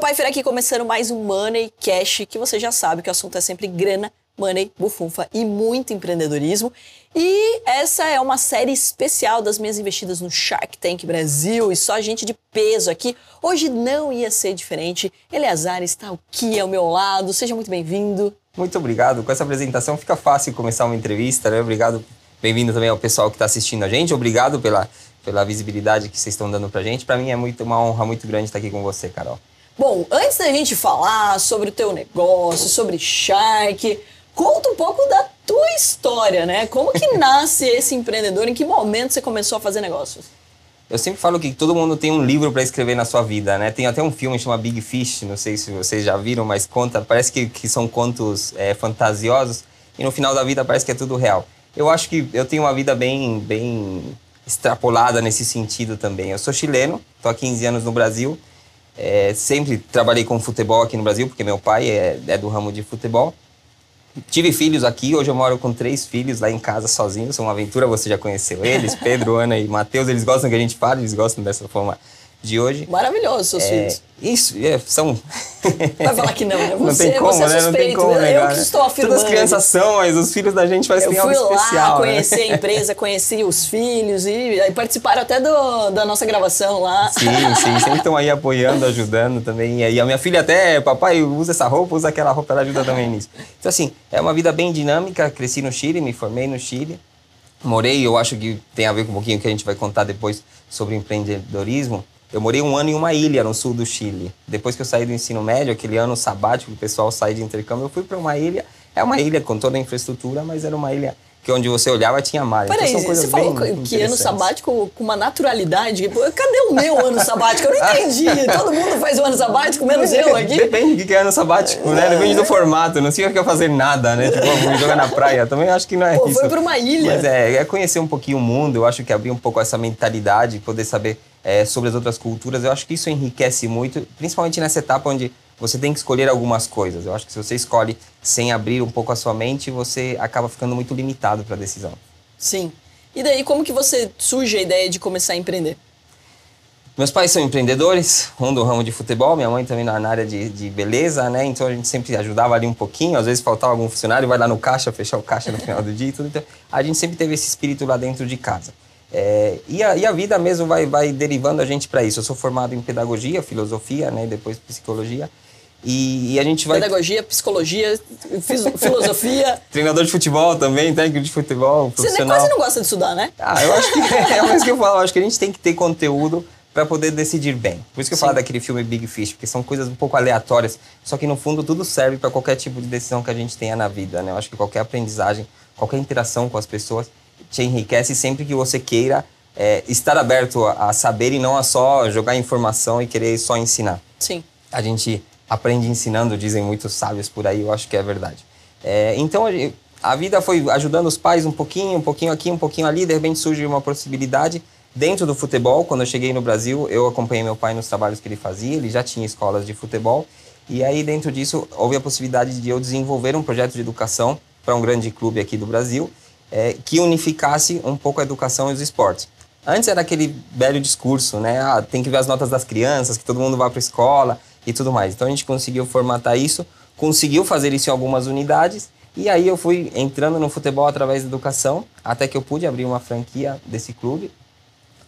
Pfeiffer aqui começando mais um Money Cash, que você já sabe que o assunto é sempre grana, money, bufunfa e muito empreendedorismo. E essa é uma série especial das minhas investidas no Shark Tank Brasil e só gente de peso aqui. Hoje não ia ser diferente. Eleazar está aqui ao meu lado. Seja muito bem-vindo. Muito obrigado. Com essa apresentação fica fácil começar uma entrevista, né? Obrigado. Bem-vindo também ao pessoal que está assistindo a gente. Obrigado pela, pela visibilidade que vocês estão dando pra gente. Para mim é muito, uma honra muito grande estar aqui com você, Carol. Bom, antes da gente falar sobre o teu negócio, sobre Shark, conta um pouco da tua história, né? Como que nasce esse empreendedor? Em que momento você começou a fazer negócios? Eu sempre falo que todo mundo tem um livro para escrever na sua vida, né? Tem até um filme chamado Big Fish, não sei se vocês já viram, mas conta, parece que, que são contos é, fantasiosos e no final da vida parece que é tudo real. Eu acho que eu tenho uma vida bem, bem extrapolada nesse sentido também. Eu sou chileno, estou há 15 anos no Brasil, é, sempre trabalhei com futebol aqui no Brasil, porque meu pai é, é do ramo de futebol. Tive filhos aqui, hoje eu moro com três filhos lá em casa sozinho, são uma aventura, você já conheceu eles, Pedro, Ana e Matheus, eles gostam que a gente fale, eles gostam dessa forma de hoje. Maravilhoso, seus é, filhos. Isso, é, são. Vai falar que não, né? Você, não tem como, você é né? Não tem como né? negar. Eu que estou afirmando. Todas as crianças são, mas os filhos da gente fazem algo especial. Eu fui lá né? conhecer a empresa, conheci os filhos e participaram até do, da nossa gravação lá. Sim, sim, sempre estão aí apoiando, ajudando também. E aí a minha filha até, papai, usa essa roupa, usa aquela roupa, ela ajuda também nisso. Então assim, é uma vida bem dinâmica, cresci no Chile, me formei no Chile. Morei, eu acho que tem a ver com um pouquinho que a gente vai contar depois sobre empreendedorismo. Eu morei um ano em uma ilha no sul do Chile. Depois que eu saí do ensino médio, aquele ano sabático, o pessoal sai de intercâmbio, eu fui para uma ilha. É uma ilha com toda a infraestrutura, mas era uma ilha que onde você olhava tinha mar. Peraí, então, você falou que ano sabático com uma naturalidade. Cadê o meu ano sabático? Eu não entendi. Todo mundo faz o ano sabático, menos eu aqui. Depende do que é ano sabático, né? Depende do formato. Não significa fazer nada, né? Tipo, jogar na praia. Também acho que não é Pô, isso. Foi para uma ilha. Mas é, é conhecer um pouquinho o mundo. Eu acho que abrir um pouco essa mentalidade, poder saber é, sobre as outras culturas. Eu acho que isso enriquece muito, principalmente nessa etapa onde você tem que escolher algumas coisas. Eu acho que se você escolhe sem abrir um pouco a sua mente, você acaba ficando muito limitado para a decisão. Sim. E daí, como que você surge a ideia de começar a empreender? Meus pais são empreendedores, um do ramo de futebol, minha mãe também na área de, de beleza, né? Então a gente sempre ajudava ali um pouquinho, às vezes faltava algum funcionário, vai lá no caixa, fechar o caixa no final do dia e tudo. Então a gente sempre teve esse espírito lá dentro de casa. É, e, a, e, a, vida mesmo vai, vai derivando a gente para isso. Eu sou formado em pedagogia, filosofia, né? E depois psicologia. E, e, a gente vai. Pedagogia, psicologia, filosofia. Treinador de futebol também, técnico de futebol. Você quase não gosta de estudar, né? Ah, eu acho que é mais que eu falo. Eu acho que a gente tem que ter conteúdo para poder decidir bem. Por isso que eu Sim. falo daquele filme Big Fish, porque são coisas um pouco aleatórias, só que no fundo tudo serve para qualquer tipo de decisão que a gente tenha na vida, né? Eu acho que qualquer aprendizagem, qualquer interação com as pessoas te enriquece sempre que você queira é, estar aberto a, a saber e não a só jogar informação e querer só ensinar. Sim. A gente aprende ensinando, dizem muitos sábios por aí, eu acho que é verdade. É, então a vida foi ajudando os pais um pouquinho, um pouquinho aqui, um pouquinho ali, de repente surge uma possibilidade dentro do futebol. Quando eu cheguei no Brasil, eu acompanhei meu pai nos trabalhos que ele fazia, ele já tinha escolas de futebol, e aí dentro disso houve a possibilidade de eu desenvolver um projeto de educação para um grande clube aqui do Brasil, é, que unificasse um pouco a educação e os esportes. Antes era aquele velho discurso, né? Ah, tem que ver as notas das crianças, que todo mundo vai para a escola e tudo mais. Então a gente conseguiu formatar isso, conseguiu fazer isso em algumas unidades e aí eu fui entrando no futebol através da educação, até que eu pude abrir uma franquia desse clube.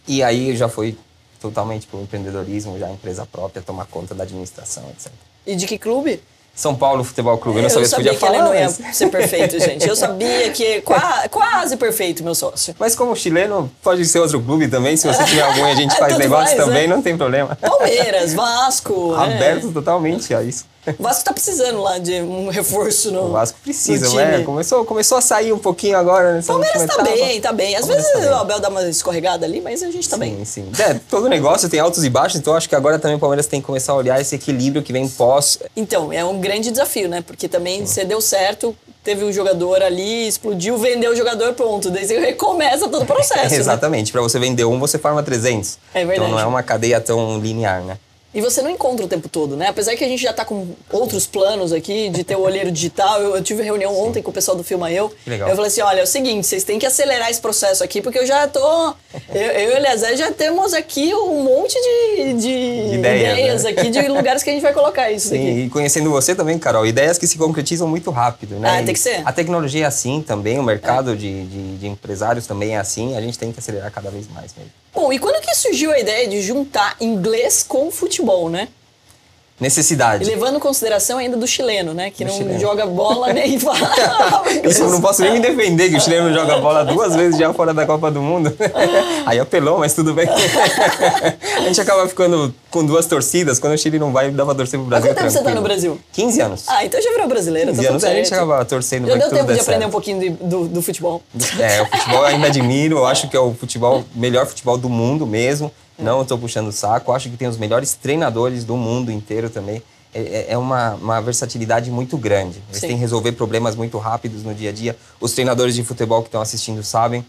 E aí já foi totalmente para o empreendedorismo, já empresa própria, tomar conta da administração, etc. E de que clube? São Paulo Futebol Clube. Eu não sabia, eu sabia se podia que falar. ele não ia ser perfeito, gente. Eu sabia que quase, quase perfeito, meu sócio. Mas como chileno, pode ser outro clube também. Se você tiver algum a gente faz negócio mais, também, né? não tem problema. Palmeiras, Vasco. Aberto né? totalmente a isso. O Vasco tá precisando lá de um reforço no. O Vasco precisa, né? Começou, começou a sair um pouquinho agora nessa Palmeiras tá bem, tá bem. Às Palmeiras vezes tá o Abel dá uma escorregada ali, mas a gente tá sim, bem. Sim, sim. É, todo negócio tem altos e baixos, então acho que agora também o Palmeiras tem que começar a olhar esse equilíbrio que vem pós. Então, é um grande desafio, né? Porque também você deu certo, teve um jogador ali, explodiu, vendeu o jogador, pronto. Daí você recomeça todo o processo. É, exatamente. Né? Para você vender um, você forma 300. É verdade. Então não é uma cadeia tão linear, né? E você não encontra o tempo todo, né? Apesar que a gente já tá com outros planos aqui de ter o olheiro digital. Eu, eu tive reunião ontem com o pessoal do Filma Eu. Que legal. Eu falei assim: olha, é o seguinte, vocês têm que acelerar esse processo aqui, porque eu já tô. Eu, eu e o Eliezer já temos aqui um monte de, de ideias, ideias né? aqui, de lugares que a gente vai colocar isso Sim, aqui. e conhecendo você também, Carol, ideias que se concretizam muito rápido, né? Ah, tem que ser. A tecnologia é assim também, o mercado de, de, de empresários também é assim, a gente tem que acelerar cada vez mais mesmo. Bom, e quando que surgiu a ideia de juntar inglês com futebol, né? E Necessidade. levando em consideração ainda do chileno, né? Que Do não chileno. joga bola nem fala. Isso eu não posso nem me defender, que o chileno joga bola duas vezes já fora da Copa do Mundo. Aí apelou, mas tudo bem. A gente acaba ficando com duas torcidas. Quando o Chile não vai, dá pra torcer pro Brasil quanto tempo você tá no Brasil? 15 anos. Ah, então já virou brasileiro, 15 tá anos a gente acaba torcendo Já deu tempo de aprender certo. um pouquinho de- do, do futebol. É, o futebol eu ainda admiro, eu acho que é o futebol, melhor futebol do mundo mesmo. Não estou puxando o saco, acho que tem os melhores treinadores do mundo inteiro também. É- É, é uma, uma versatilidade muito grande. Eles Sim. têm que resolver problemas muito rápidos no dia a dia. Os treinadores de futebol que estão assistindo sabem.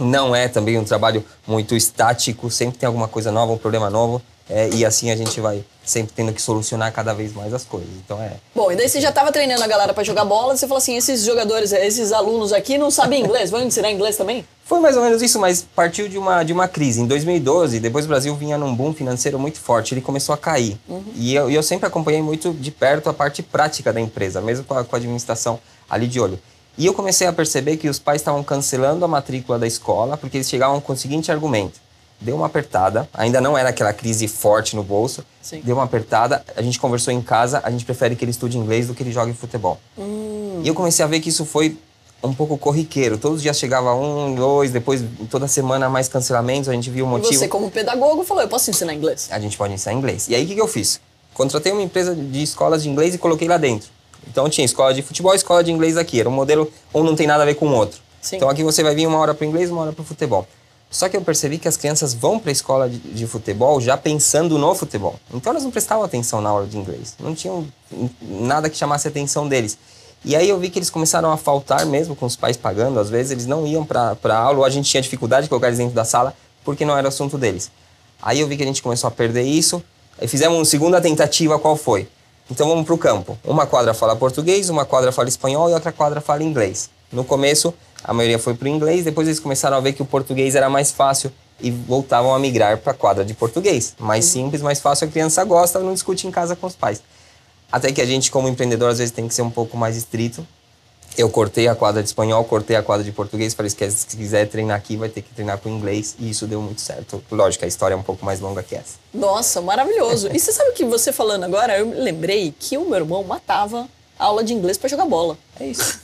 Não é também um trabalho muito estático, sempre tem alguma coisa nova, um problema novo. é, e assim a gente vai sempre tendo que solucionar cada vez mais as coisas. Então é, Bom, e daí você já estava treinando a galera para jogar bola, você falou assim, esses jogadores, esses alunos aqui não sabem inglês, vão ensinar inglês também? Foi mais ou menos isso, mas partiu de uma, de uma crise. Em 2012, depois o Brasil vinha num boom financeiro muito forte, ele começou a cair. E eu, eu sempre acompanhei muito de perto a parte prática da empresa, mesmo com a, com a administração ali de olho. E eu comecei a perceber que os pais estavam cancelando a matrícula da escola porque eles chegavam com o seguinte argumento. Deu uma apertada, ainda não era aquela crise forte no bolso, Sim. deu uma apertada, a gente conversou em casa, a gente prefere que ele estude inglês do que ele jogue futebol. E eu comecei a ver que isso foi um pouco corriqueiro. Todos os dias chegava um, dois, depois toda semana mais cancelamentos, a gente viu o E motivo. você, como pedagogo, falou, eu posso ensinar inglês? A gente pode ensinar inglês. E aí o que, que eu fiz? Contratei uma empresa de escolas de inglês e coloquei lá dentro. Então tinha escola de futebol e escola de inglês aqui. Era um modelo um não tem nada a ver com o outro. Sim. Então aqui você vai vir uma hora para inglês, uma hora para futebol. Só que eu percebi que as crianças vão para a escola de, de futebol já pensando no futebol. Então elas não prestavam atenção na aula de inglês. Não tinham nada que chamasse a atenção deles. E aí eu vi que eles começaram a faltar mesmo, com os pais pagando. Às vezes eles não iam para a aula ou a gente tinha dificuldade de colocar eles dentro da sala porque não era assunto deles. Aí eu vi que a gente começou a perder isso. Aí fizemos uma segunda tentativa, qual foi? Então vamos para o campo. Uma quadra fala português, uma quadra fala espanhol e outra quadra fala inglês. No começo, a maioria foi para o inglês, depois eles começaram a ver que o português era mais fácil e voltavam a migrar para a quadra de português. Mais simples, mais fácil, a criança gosta, não discute em casa com os pais. Até que a gente, como empreendedor, às vezes tem que ser um pouco mais estrito. Eu cortei a quadra de espanhol, cortei a quadra de português, falei, se se quiser treinar aqui, vai ter que treinar com inglês, e isso deu muito certo. Lógico, a história é um pouco mais longa que essa. Nossa, maravilhoso. E você sabe que você falando agora, eu lembrei que o meu irmão matava a aula de inglês para jogar bola. É isso.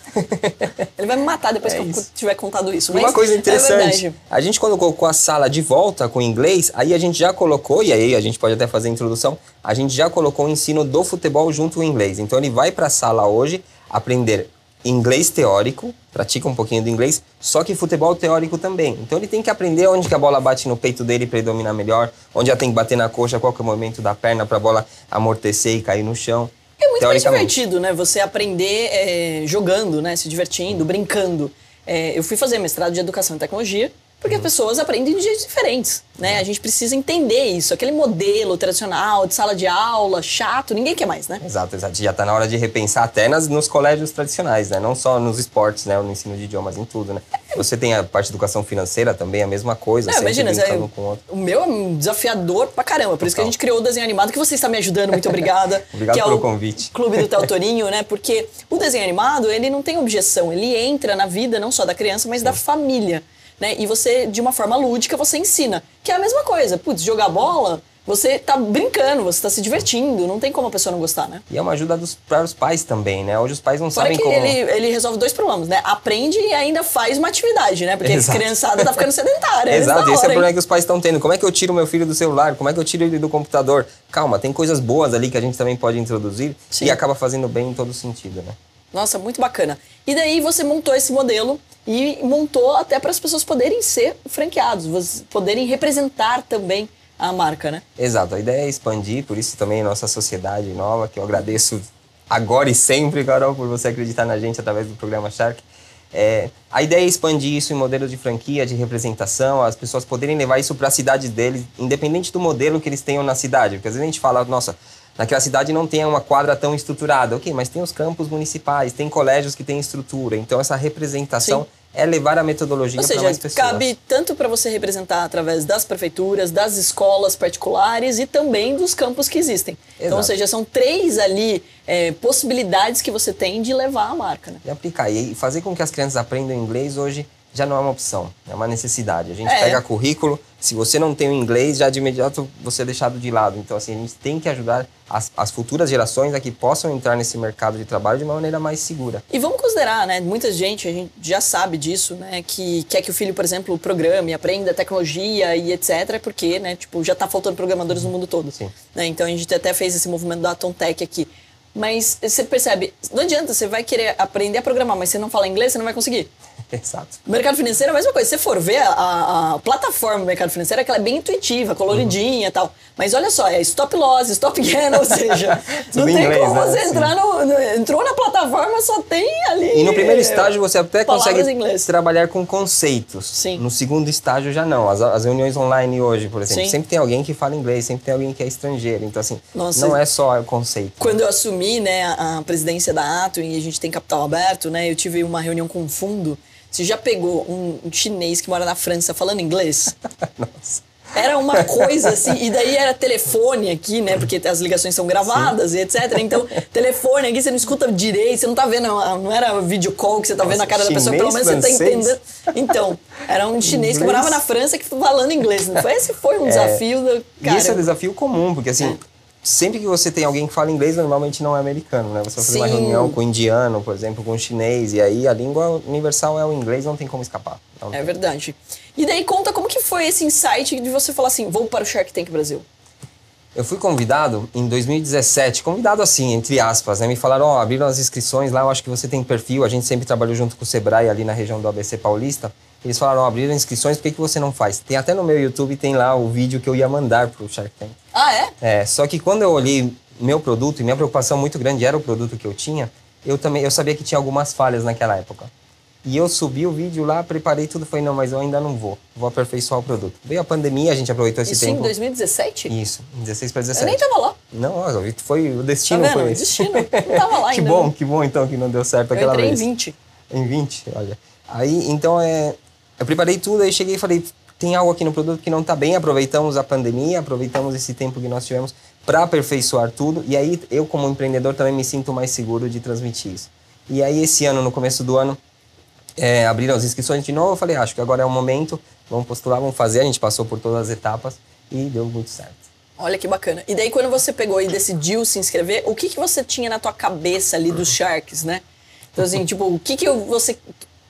Ele vai me matar depois É que eu isso. tiver contado isso. Uma mas coisa É interessante, verdade. a gente quando colocou a sala de volta com inglês, aí a gente já colocou, e aí a gente pode até fazer a introdução, a gente já colocou o ensino do futebol junto com o inglês. Então ele vai para a sala hoje aprender inglês teórico, pratica um pouquinho do inglês, só que futebol teórico também. Então ele tem que aprender onde que a bola bate no peito dele para ele dominar melhor, onde ela tem que bater na coxa, qual que é o movimento da perna para a bola amortecer e cair no chão. É muito mais divertido, né? Você aprender é, jogando, né? Se divertindo, brincando. É, eu fui fazer mestrado de educação e tecnologia porque as pessoas aprendem de jeitos diferentes, né? A gente precisa entender isso. Aquele modelo tradicional de sala de aula, chato, ninguém quer mais, né? Exato, exato. Já está na hora de repensar até nas, nos colégios tradicionais, né? Não só nos esportes, né? No ensino de idiomas, em tudo, né? Você tem a parte de educação financeira também, a mesma coisa, É, sempre imagina, com o outro. o meu é um desafiador pra caramba. Por isso que a gente criou o desenho animado, que você está me ajudando, muito obrigada. Obrigado que é pelo o convite. Clube do Theo Torinho, né? Porque o desenho animado, ele não tem objeção, ele entra na vida não só da criança, mas da família, né? E você, de uma forma lúdica, você ensina. Que é a mesma coisa. Putz, jogar bola, você tá brincando, você tá se divertindo, não tem como a pessoa não gostar, né? E é uma ajuda dos, para os pais também, né? Hoje os pais não Fora sabem que como... ele, ele resolve dois problemas, né? Aprende e ainda faz uma atividade, né? Porque a Exato. criançada tá ficando sedentária. Exato, da esse é o hora, hein? problema que os pais estão tendo. Como é que eu tiro meu filho do celular? Como é que eu tiro ele do computador? Calma, tem coisas boas ali que a gente também pode introduzir Sim. e acaba fazendo bem em todo sentido, né? Nossa, muito bacana. E daí você montou esse modelo e montou até para as pessoas poderem ser franqueados, poderem representar também a marca, né? Exato, a ideia é expandir, por isso também a nossa sociedade nova, que eu agradeço agora e sempre, Carol, por você acreditar na gente através do programa Shark. É, a ideia é expandir isso em modelos de franquia, de representação, as pessoas poderem levar isso para a cidade deles, independente do modelo que eles tenham na cidade. Porque às vezes a gente fala, nossa, naquela cidade não tem uma quadra tão estruturada. Ok, mas tem os campos municipais, tem colégios que têm estrutura. Então essa representação Sim. é levar a metodologia para mais pessoas. cabe tanto para você representar através das prefeituras, das escolas particulares e também dos campos que existem. Exato. Então, ou seja, são três ali é, possibilidades que você tem de levar a marca. Né? E aplicar. E fazer com que as crianças aprendam inglês hoje já não é uma opção, é uma necessidade. A gente é. pega currículo, se você não tem o inglês, já de imediato você é deixado de lado. Então, assim, a gente tem que ajudar as, as futuras gerações a que possam entrar nesse mercado de trabalho de uma maneira mais segura. E vamos considerar, né? Muita gente, a gente já sabe disso, né? Que quer que o filho, por exemplo, programe, aprenda tecnologia e etc. Porque, né? Tipo, já está faltando programadores no mundo todo. Sim. Né? Então, a gente até fez esse movimento da Atom Tech aqui. Mas você percebe, não adianta, você vai querer aprender a programar, mas você não fala inglês, você não vai conseguir. Exato. O mercado financeiro é a mesma coisa. Se você for ver, a, a plataforma do mercado financeiro é que ela é bem intuitiva, coloridinha e uhum. tal. Mas olha só, é stop loss, stop gain, ou seja, não tem inglês, como né? você entrar no, no, Entrou na plataforma, só tem ali. E no primeiro estágio você até consegue trabalhar com conceitos. Sim. No segundo estágio já não. As, as reuniões online hoje, por exemplo, Sim. sempre tem alguém que fala inglês, sempre tem alguém que é estrangeiro. Então, assim, Nossa, não é só o conceito. Quando eu assumi né, a presidência da Ato e a gente tem capital aberto, né, eu tive uma reunião com um fundo você já pegou um, chinês que mora na França falando inglês? Nossa. Era uma coisa assim, e daí era telefone aqui, né? Porque as ligações são gravadas Sim. e etc. Então, telefone aqui, você não escuta direito, você não tá vendo, não era vídeo call que você tá Nossa, vendo a cara da pessoa, pelo menos francês? você tá entendendo. Então, era um chinês inglês? que morava na França que falando inglês. Esse foi um é, desafio do cara. Isso é um desafio comum, porque assim. Sempre que você tem alguém que fala inglês, normalmente não é americano, né? Você vai fazer Sim. uma reunião com um indiano, por exemplo, com um chinês, e aí a língua universal é o inglês, não tem como escapar. É tem. verdade. E daí conta como que foi esse insight de você falar assim, vou para o Shark Tank Brasil. Eu fui convidado em 2017, convidado assim, entre aspas, né? Me falaram, ó, oh, abriram as inscrições lá, eu acho que você tem perfil, a gente sempre trabalhou junto com o Sebrae ali na região do ABC Paulista. Eles falaram, ó, oh, abriram inscrições, por que, que você não faz? Tem até no meu YouTube, tem lá o vídeo que eu ia mandar pro Shark Tank. Ah, é? É, só que quando eu olhei meu produto, e minha preocupação muito grande era o produto que eu tinha, eu também, eu sabia que tinha algumas falhas naquela época. E eu subi o vídeo lá, preparei tudo, falei, não, mas eu ainda não vou, vou aperfeiçoar o produto. Veio a pandemia, a gente aproveitou esse Isso tempo. Isso em 2017? Isso, 16 para 17. Eu nem tava lá. Não, foi o destino tá foi esse. destino, não tava lá que ainda. bom, né? que bom então que não deu certo eu aquela vez. em 20. Em 20, olha. Aí, então, é, eu preparei tudo, aí cheguei e falei, tem algo aqui no produto que não está bem, aproveitamos a pandemia, aproveitamos esse tempo que nós tivemos para aperfeiçoar tudo, e aí eu como empreendedor também me sinto mais seguro de transmitir isso. E aí esse ano, no começo do ano, é, abriram as inscrições de novo, eu falei, acho que agora é o momento, vamos postular, vamos fazer, a gente passou por todas as etapas e deu muito certo. Olha que bacana. E daí quando você pegou e decidiu se inscrever, o que, que você tinha na tua cabeça ali dos Sharks, né? Então assim, tipo, o que que você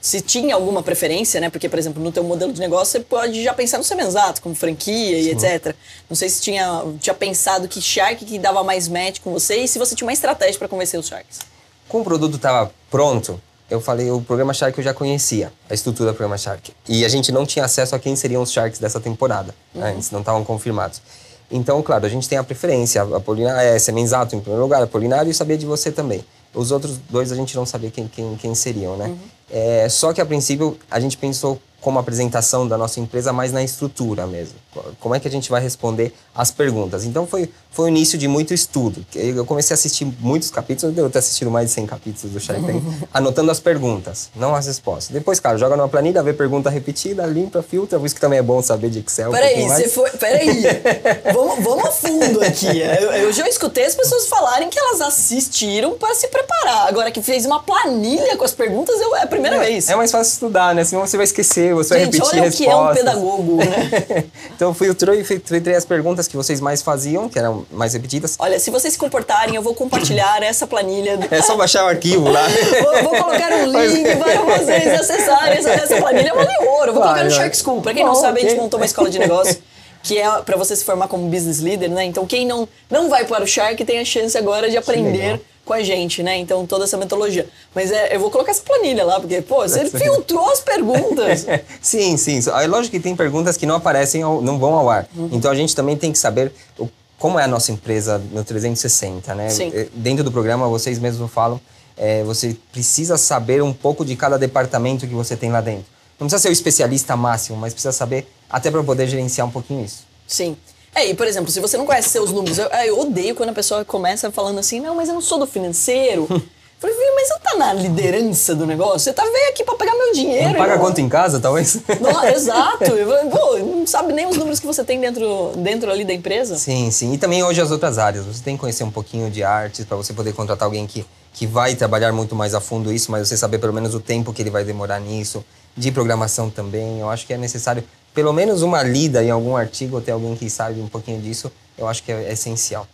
se tinha alguma preferência, né? Porque, por exemplo, no teu modelo de negócio, você pode já pensar no semenzato, como franquia e etc. Não sei se tinha, tinha pensado que Shark que dava mais match com você e se você tinha uma estratégia para convencer os Sharks. Com o produto estava pronto, eu falei, o programa Shark eu já conhecia, a estrutura do programa Shark. E a gente não tinha acesso a quem seriam os Sharks dessa temporada, uhum. antes, não estavam confirmados. Então, claro, a gente tem a preferência, a Polinário, é, Semenzato em primeiro lugar, a Polinário e sabia de você também. Os outros dois a gente não sabia quem, quem, quem seriam, né? Uhum. É, só que a princípio a gente pensou como apresentação da nossa empresa, mais na estrutura mesmo. Como é que a gente vai responder as perguntas? Então foi, foi o início de muito estudo. Eu comecei a assistir muitos capítulos, eu devo ter assistido mais de 100 capítulos do Shark Tank, anotando as perguntas, não as respostas. Depois, cara, joga numa planilha, vê pergunta repetida, limpa, filtra, por isso que também é bom saber de Excel. Peraí, um você foi. Peraí. vamos, vamos a fundo aqui. Eu, eu, já escutei as pessoas falarem que elas assistiram para se preparar. Agora que fez uma planilha com as perguntas, eu, é a primeira é, vez. É mais fácil estudar, né? Senão você vai esquecer, você Gente, vai repetir olha respostas. o que é um pedagogo, né? então fui o e filtrei as perguntas que vocês mais faziam, que eram mais repetidas. Olha, se vocês se comportarem, eu vou compartilhar essa planilha. É só baixar o arquivo lá. vou, vou, colocar um link para vocês acessarem essa, essa planilha. Vale ouro. Vou colocar no Shark School. Para quem não, sabe, okay. a gente montou uma escola de negócio que é para você se formar como business leader, né? Então quem não, não vai para o Shark tem a chance agora de aprender com a gente, né? Então, toda essa metodologia. Mas é, eu vou colocar essa planilha lá, porque, pô, você filtrou as perguntas. sim, sim. É lógico que tem perguntas que não aparecem, ao, não vão ao ar. Uhum. Então, a gente também tem que saber o, como é a nossa empresa no 360, né? Sim. Dentro do programa, vocês mesmos falam, é, você precisa saber um pouco de cada departamento que você tem lá dentro. Não precisa ser o especialista máximo, mas precisa saber até para poder gerenciar um pouquinho isso. Sim. É, e por exemplo, se você não conhece seus números, eu, eu odeio quando a pessoa começa falando assim, não, mas eu não sou do financeiro. Falei, mas você tá na liderança do negócio? Você tá veio aqui pra pegar meu dinheiro. Não paga conta em casa, talvez? Não, exato. Pô, não sabe nem os números que você tem dentro, dentro ali da empresa? Sim, sim. E também hoje as outras áreas. Você tem que conhecer um pouquinho de artes para você poder contratar alguém que, que vai trabalhar muito mais a fundo isso, mas você saber pelo menos o tempo que ele vai demorar nisso. De programação também. Eu acho que é necessário pelo menos uma lida em algum artigo, ou ter alguém que sabe um pouquinho disso, eu acho que é, essencial.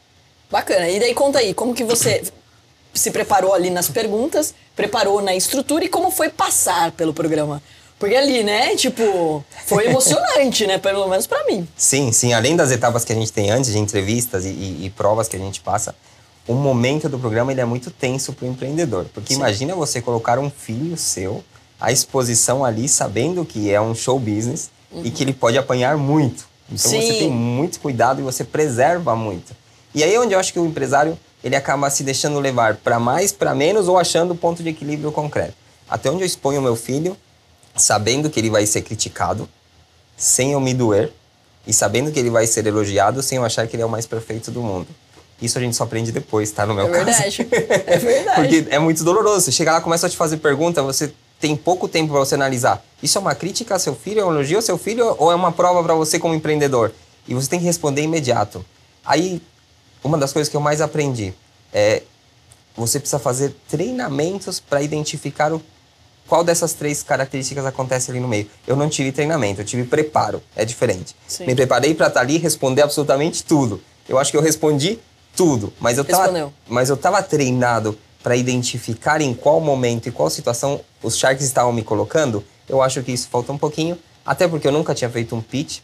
Bacana. E daí conta aí, como que você se preparou ali nas perguntas, preparou na estrutura e como foi passar pelo programa? Porque ali, né, tipo, foi emocionante, né? Pelo menos para mim. Sim, sim. Além das etapas que a gente tem antes de entrevistas e, e, e provas que a gente passa, o momento do programa ele é muito tenso para o empreendedor. Porque sim. imagina você colocar um filho seu à exposição ali, sabendo que é um show business, uhum. e que ele pode apanhar muito. Então Sim. você tem muito cuidado e você preserva muito. E aí é onde eu acho que o empresário ele acaba se deixando levar para mais, para menos ou achando o ponto de equilíbrio concreto. Até onde eu exponho o meu filho, sabendo que ele vai ser criticado, sem eu me doer, e sabendo que ele vai ser elogiado, sem eu achar que ele é o mais perfeito do mundo. Isso a gente só aprende depois, tá? No meu é verdade. caso. É verdade. Porque é muito doloroso. Você chega lá, começa a te fazer pergunta, você tem pouco tempo para você analisar. Isso é uma crítica a seu filho, é um elogio ao seu filho ou é uma prova para você como empreendedor? E você tem que responder imediato. Aí, uma das coisas que eu mais aprendi é você precisa fazer treinamentos para identificar o, qual dessas três características acontece ali no meio. Eu não tive treinamento, eu tive preparo, é diferente. Sim. Me preparei para estar tá ali e responder absolutamente tudo. Eu acho que eu respondi tudo, mas eu estava mas eu tava treinado para identificar em qual momento e qual situação os Sharks estavam me colocando, eu acho que isso falta um pouquinho, até porque eu nunca tinha feito um pitch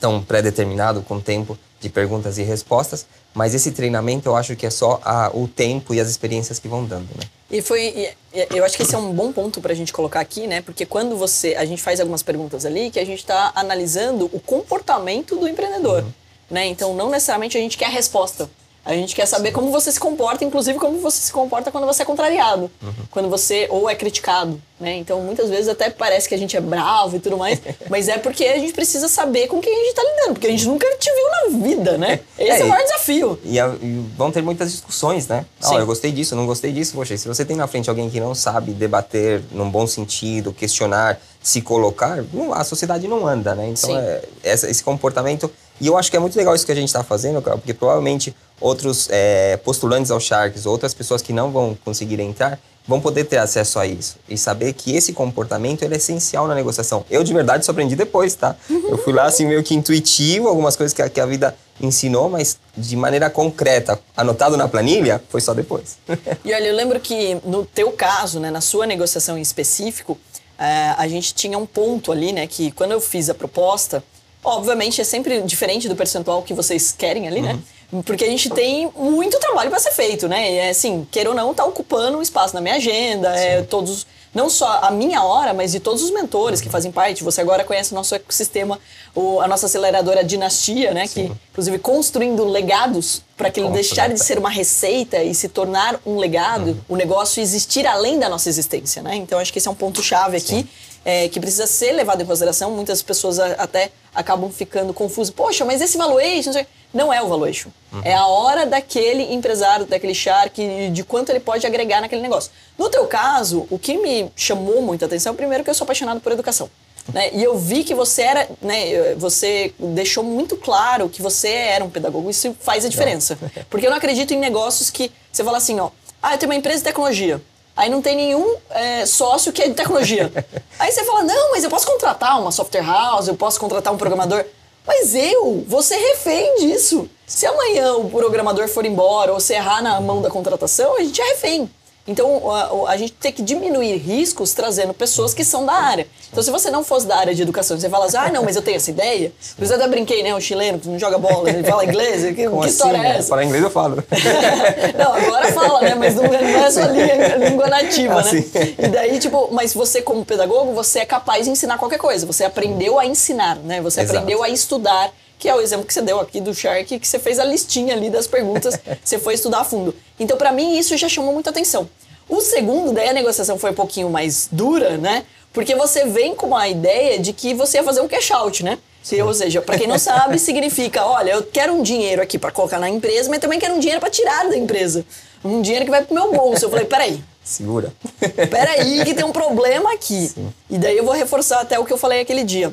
tão pré-determinado, com tempo de perguntas e respostas, mas esse treinamento eu acho que é só a, o tempo e as experiências que vão dando, né? E foi, eu acho que esse é um bom ponto para a gente colocar aqui, né? Porque quando você, a gente faz algumas perguntas ali que a gente está analisando o comportamento do empreendedor, uhum. né? Então não necessariamente a gente quer a resposta, a gente quer saber Sim. como você se comporta, inclusive como você se comporta quando você é contrariado, uhum. quando você ou é criticado, né? Então muitas vezes até parece que a gente é bravo e tudo mais, mas é porque a gente precisa saber com quem a gente está lidando, porque a gente nunca te viu na vida, né? Esse é, é o maior desafio. E, e, vão ter muitas discussões, né? Sim. Oh, eu gostei disso, não gostei disso. Poxa, se você tem na frente alguém que não sabe debater num bom sentido, questionar, se colocar, a sociedade não anda, né? Então é, esse comportamento e eu acho que é muito legal isso que a gente está fazendo, porque provavelmente outros é, postulantes ao Sharks, outras pessoas que não vão conseguir entrar, vão poder ter acesso a isso e saber que esse comportamento é essencial na negociação. Eu de verdade só aprendi depois, tá? Eu fui lá assim meio que intuitivo, algumas coisas que a, que a vida ensinou, mas de maneira concreta, anotado na planilha, foi só depois. e olha, eu lembro que no teu caso, né, na sua negociação em específico, é, a gente tinha um ponto ali, né, que quando eu fiz a proposta, Obviamente é sempre diferente do percentual que vocês querem ali, né? uhum. Né? Porque a gente tem muito trabalho para ser feito, né? E é assim, queira ou não, tá ocupando um espaço na minha agenda, é todos não só a minha hora, mas de todos os mentores que fazem parte. Você agora conhece o nosso ecossistema, o, a nossa aceleradora Dinastia, né? Sim. Que, inclusive, construindo legados para que ele deixar de ser uma receita e se tornar um legado, uhum. o negócio existir além da nossa existência, né? Então, acho que esse é um ponto-chave aqui é, que precisa ser levado em consideração. Muitas pessoas a, até acabam ficando confusas. Poxa, mas esse valuation não é o valuation. Uhum. É a hora daquele empresário, daquele shark, de quanto ele pode agregar naquele negócio. No teu caso, o que me chamou muita atenção, primeiro que eu sou apaixonado por educação. Né? E eu vi que você era, né, você deixou muito claro que você era um pedagogo, isso faz a diferença. Porque eu não acredito em negócios que você fala assim, ó, ah, eu tenho uma empresa de tecnologia. Aí não tem nenhum é, sócio que é de tecnologia. Aí você fala, não, mas eu posso contratar uma software house, eu posso contratar um programador. Mas eu ser refém disso. Se amanhã o programador for embora ou se errar na mão da contratação, a gente é refém. Então, a, a, gente tem que diminuir riscos trazendo pessoas que são da área. Então, se você não fosse da área de educação, você fala assim, ah, não, mas eu tenho essa ideia. Eu até brinquei, né? O chileno que não joga bola, ele fala inglês. Que, que história assim, é essa? Falar inglês eu falo. não, agora fala, né? Mas não, não é só língua, língua nativa, né? assim. né? E daí, tipo, mas você como pedagogo, você é capaz de ensinar qualquer coisa. Você aprendeu a ensinar, né? Você Exato. aprendeu a estudar que é o exemplo que você deu aqui do Shark, que você fez a listinha ali das perguntas, você foi estudar a fundo. Então, para mim, isso já chamou muita atenção. O segundo, daí a negociação foi um pouquinho mais dura, né? Porque você vem com a ideia de que você ia fazer um cash out, né? Sim. Ou seja, para quem não sabe, significa, olha, eu quero um dinheiro aqui para colocar na empresa, mas também quero um dinheiro para tirar da empresa. Um dinheiro que vai pro meu bolso. Eu falei, peraí. Segura. Peraí, que tem um problema aqui. Sim. E daí eu vou reforçar até o que eu falei aquele dia.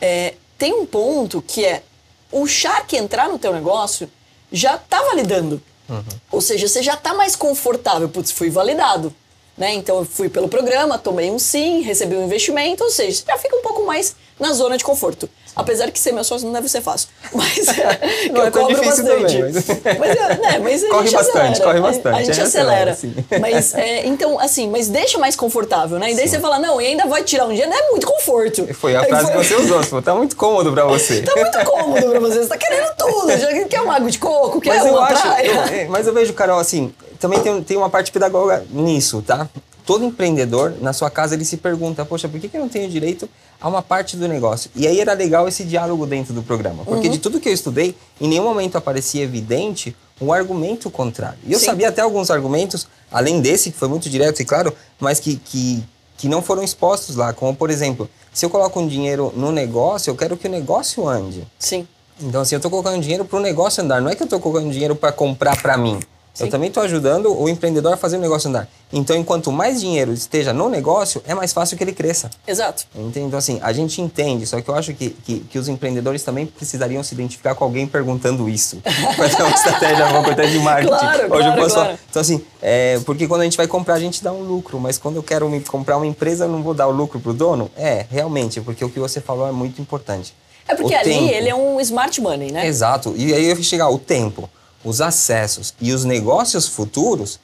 É, tem um ponto que é o Shark entrar no teu negócio já tá validando. Uhum. Ou seja, você já tá mais confortável. Putz, fui validado. Né? Então eu fui pelo programa, tomei um sim, recebi um investimento, ou seja, já fica um pouco mais na zona de conforto. Apesar que ser meu sócio não deve ser fácil. Mas é, não, eu é cobro bastante. Também, mas... mas, é, né, mas corre bastante, acelera. corre bastante. A, gente acelera. acelera mas, é, então, assim, mas deixa mais confortável, né? E daí sim. você fala, não, e ainda vai tirar um dia, não é muito conforto. Foi a frase foi... que você usou, você falou, tá muito cômodo pra você. tá muito cômodo pra você, você tá querendo tudo. Já quer uma água de coco, quer mas uma eu praia. Acho, eu, mas eu vejo, Carol, assim, também tem, tem uma parte pedagoga nisso, tá? Todo empreendedor, na sua casa, ele se pergunta, poxa, por que, que eu não tenho direito a uma parte do negócio? E aí era legal esse diálogo dentro do programa. Porque uhum. de tudo que eu estudei, em nenhum momento aparecia evidente um argumento contrário. E eu Sim. sabia até alguns argumentos, além desse, que foi muito direto e claro, mas que, que, que não foram expostos lá. Como, por exemplo, se eu coloco um dinheiro no negócio, eu quero que o negócio ande. Sim. Então, assim, eu estou colocando dinheiro para o negócio andar. Não é que eu estou colocando dinheiro para comprar para mim. Sim. Eu também estou ajudando o empreendedor a fazer o negócio andar. Então, enquanto mais dinheiro esteja no negócio, é mais fácil que ele cresça. Exato. Entende? Então, assim, a gente entende, só que eu acho que, que, que os empreendedores também precisariam se identificar com alguém perguntando isso. Vai ter uma estratégia, uma coisa de marketing. Claro, Hoje claro, eu posso claro. Então, assim, é, porque quando a gente vai comprar, a gente dá um lucro, mas quando eu quero me, comprar uma empresa, eu não vou dar o lucro pro dono? É, realmente, porque o que você falou é muito importante. É porque o ali tempo. ele é um smart money, né? Exato. E aí eu vou chegar o tempo os acessos e os negócios futuros,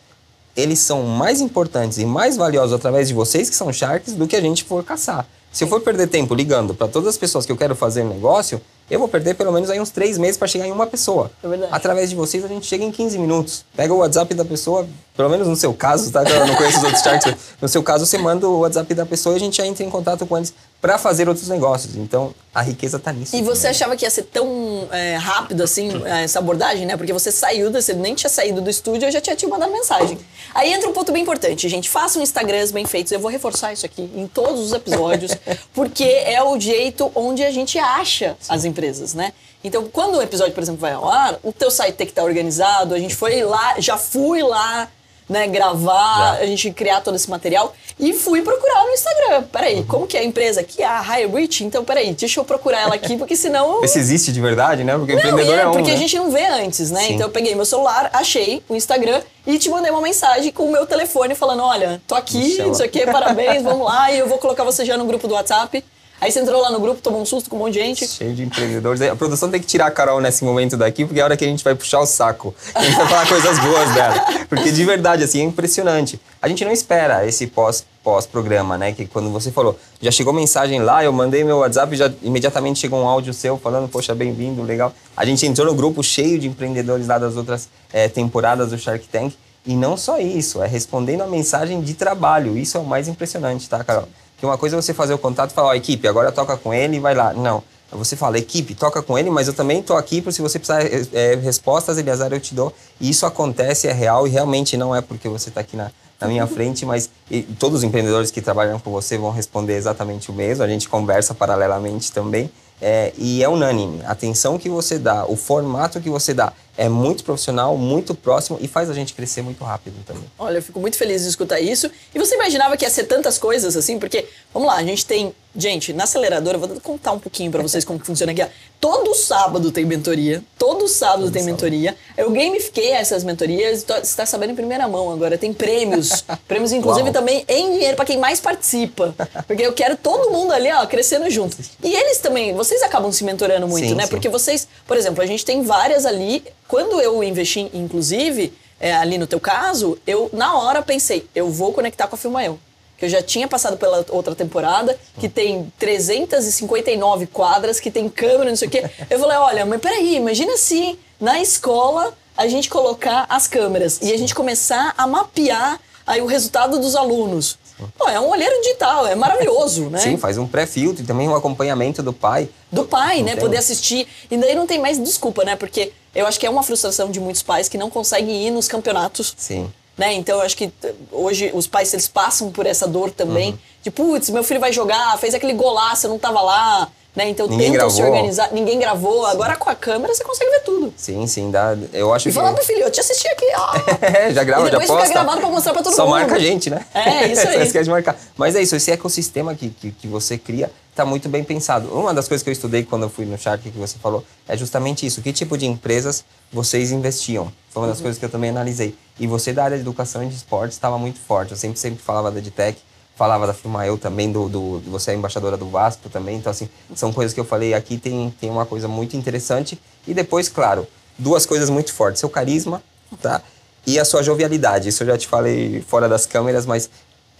eles são mais importantes e mais valiosos através de vocês que são sharks do que a gente for caçar. Se eu for perder tempo ligando para todas as pessoas que eu quero fazer negócio, eu vou perder pelo menos aí uns três meses para chegar em uma pessoa. É verdade. Através de vocês, a gente chega em 15 minutos. Pega o WhatsApp da pessoa, pelo menos no seu caso, tá? Eu não conheço os outros charts. No seu caso, você manda o WhatsApp da pessoa e a gente já entra em contato com eles para fazer outros negócios. Então, a riqueza tá nisso. E você também. achava que ia ser tão é, rápido assim, é, essa abordagem, né? Porque você saiu, você nem tinha saído do estúdio, eu já tinha te mandado mensagem. Aí entra um ponto bem importante, gente. Façam Instagrams bem feitos. Eu vou reforçar isso aqui em todos os episódios, porque é o jeito onde a gente acha Sim. as empresas, né? Então, quando o episódio, por exemplo, vai ao ar, o teu site tem que estar organizado. A gente foi lá, já fui lá, né, gravar, a gente criar todo esse material e fui procurar no Instagram. Peraí, uhum. como que é a empresa aqui? A High Rich? Então, peraí, deixa eu procurar ela aqui, porque senão. Vê se existe de verdade, né? Porque o empreendedor é, é um. Porque né? a gente não vê antes, né? Sim. Então eu peguei meu celular, achei o Instagram e te mandei uma mensagem com o meu telefone falando: olha, tô aqui, isso aqui, parabéns, vamos lá, e eu vou colocar você já no grupo do WhatsApp. Aí você entrou lá no grupo, tomou um susto com um monte de gente. Cheio de empreendedores. A produção tem que tirar a Carol nesse momento daqui, porque é a hora que a gente vai puxar o saco. A gente vai falar coisas boas dela. Porque de verdade, assim, é impressionante. A gente não espera esse pós pós-programa, né? Que quando você falou, já chegou mensagem lá, eu mandei meu WhatsApp e já imediatamente chegou um áudio seu falando, poxa, bem-vindo, legal. A gente entrou no grupo cheio de empreendedores lá das outras é, temporadas do Shark Tank. E não só isso, é respondendo a mensagem de trabalho. Isso é o mais impressionante, tá, Carol? Que uma coisa é você fazer o contato e falar, ó, equipe, agora toca com ele e vai lá. Não. Você fala, equipe, toca com ele, mas eu também estou aqui para se você precisar é, respostas, Eliazar, eu te dou. E isso acontece, é real e realmente não é porque você está aqui na, na minha frente, mas e, todos os empreendedores que trabalham com você vão responder exatamente o mesmo. A gente conversa paralelamente também. É, e é unânime. A atenção que você dá, o formato que você dá é muito profissional, muito próximo e faz a gente crescer muito rápido também. Olha, eu fico muito feliz de escutar isso. E você imaginava que ia ser tantas coisas assim? Porque, vamos lá, a gente tem. Gente, na aceleradora, vou contar um pouquinho para vocês como funciona aqui. Todo sábado tem mentoria. Todo sábado todo tem sábado. mentoria. Eu gamifiquei essas mentorias. Você está sabendo em primeira mão agora. Tem prêmios. prêmios, inclusive, Uau. também em dinheiro para quem mais participa. Porque eu quero todo mundo ali, ó, crescendo junto. E eles também, vocês acabam se mentorando muito, sim, né? Sim. Porque vocês, por exemplo, a gente tem várias ali quando eu investi, inclusive, é, ali no teu caso, eu na hora pensei, eu vou conectar com a Filma Eu. Que eu já tinha passado pela outra temporada, que tem 359 quadras, que tem câmera, não sei o quê. Eu falei, olha, mas peraí, imagina se na escola a gente colocar as câmeras e a gente começar a mapear aí o resultado dos alunos. Pô, é um olheiro digital, é maravilhoso, né? Sim, faz um pré-filtro e também um acompanhamento do pai. Do pai, né? Poder assistir. E daí não tem mais desculpa, né? Porque eu acho que é uma frustração de muitos pais que não conseguem ir nos campeonatos. Sim. né? Então eu acho que t- hoje os pais eles passam por essa dor também. Uhum. De putz, meu filho vai jogar, fez aquele golaço, eu não tava lá, né? Então Ninguém tentam se gravou. organizar, ninguém gravou. Agora com a câmera você consegue ver tudo. Sim, sim, dá. Eu acho E que. falar pro filho, eu te assisti aqui, ó. É, já grava, E depois já fica posta. gravado pra mostrar pra todo Só mundo. marca a gente, né? É, isso aí. Só esquece de marcar. Mas é isso, esse ecossistema que, que, que você cria tá muito bem pensado. Uma das coisas que eu estudei quando eu fui no Shark que você falou é justamente isso. Que tipo de empresas vocês investiam? Foi uma das coisas que eu também analisei. E você da área de educação e de esportes estava muito forte. Eu sempre, sempre falava da EdTech, falava da Filmael também, do, do, você é embaixadora do Vasco também. Então, assim, são coisas que eu falei aqui, tem, tem uma coisa muito interessante. E depois, claro, duas coisas muito fortes. Seu carisma, tá? E a sua jovialidade. Isso eu já te falei fora das câmeras, mas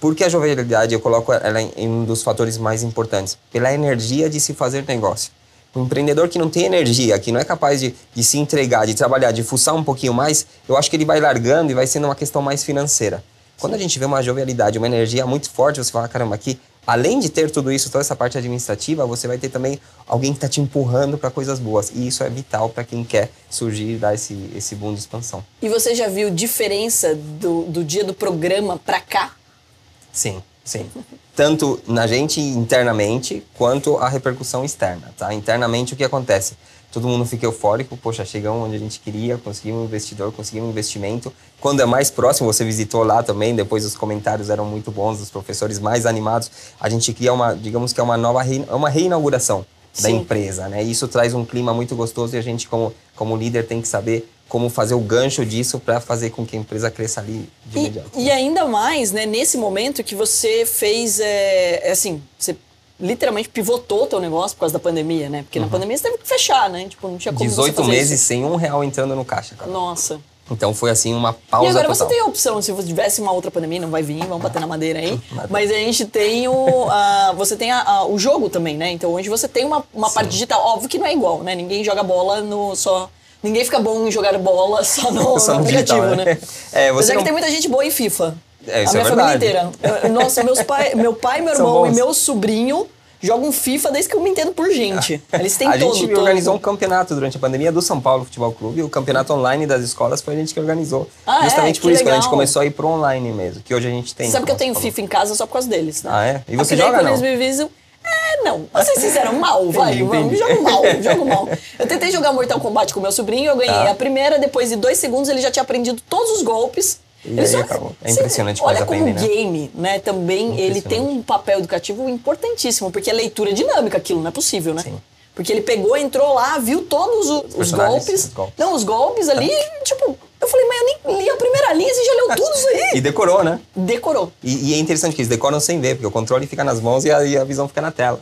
por que a jovialidade eu coloco ela em, em um dos fatores mais importantes? Pela energia de se fazer negócio. Um empreendedor que não tem energia, que não é capaz de, de se entregar, de trabalhar, de fuçar um pouquinho mais, eu acho que ele vai largando e vai sendo uma questão mais financeira. Quando a gente vê uma jovialidade, uma energia muito forte, você fala, caramba, aqui, além de ter tudo isso, toda essa parte administrativa, você vai ter também alguém que está te empurrando para coisas boas. E isso é vital para quem quer surgir e dar esse, esse boom de expansão. E você já viu diferença do, do dia do programa pra cá? Sim, sim. Tanto na gente internamente, quanto a repercussão externa, tá? Internamente, o que acontece? Todo mundo fica eufórico, poxa, chegamos onde a gente queria, conseguimos um investidor, conseguimos um investimento. Quando é mais próximo, você visitou lá também, depois os comentários eram muito bons, os professores mais animados. A gente cria uma, digamos que é uma nova, é uma reinauguração da Sim. empresa, né? Isso traz um clima muito gostoso e a gente, como, como líder, tem que saber como fazer o gancho disso para fazer com que a empresa cresça ali de E, imediato. e ainda mais, né, nesse momento que você fez, é, é assim, você literalmente pivotou o teu negócio por causa da pandemia, né? Porque na pandemia você teve que fechar, né? Tipo, não tinha como você 18 fazer meses isso. sem um real entrando no caixa, cara. Nossa. Então foi assim uma E pausa agora total. você tem a opção, se você tivesse uma outra pandemia, não vai vir, vamos bater na madeira aí. Mas a gente tem o. a- você tem a- a- o jogo também, né? Então hoje você tem uma, uma parte digital. Óbvio que não é igual, né? Ninguém joga bola no só. Ninguém fica bom em jogar bola só no, Só no no aplicativo, digital, né? né? É, você Apesar não- que tem muita gente boa em FIFA. É, a isso minha é família inteira. Nossa, meus pai, meu pai, meu irmão e meu sobrinho jogam FIFA desde que eu me entendo por gente. Eles têm a todo, gente todo. organizou um campeonato durante a pandemia do São Paulo Futebol Clube. O campeonato online das escolas foi a gente que organizou. Ah, é? Justamente por Que isso, quando a gente legal. começou a ir pro online mesmo. Que hoje a gente tem. Você sabe que eu tenho falou. FIFA em casa só por causa deles, né? Ah, é? E você daí joga, quando não? eles me visam. É, não. Ser sincero, mal, vai. Entendi. Jogo mal, jogo mal. Eu tentei jogar Mortal Kombat com meu sobrinho, eu ganhei Tá. a primeira, depois de dois segundos ele já tinha aprendido todos os golpes. E aí acabou. É impressionante como Olha eles como o aprendem, né? game, né, também ele tem um papel educativo importantíssimo, porque é leitura dinâmica aquilo, não é possível, né? Sim. Porque ele pegou, entrou lá, viu todos os, personagens, golpes. os golpes. Não, os golpes ali, tipo, eu falei, mas eu nem li a primeira linha, você já leu tudo isso aí? E decorou, né? Decorou. E, e é interessante que eles decoram sem ver, porque o controle fica nas mãos e a, e a visão fica na tela.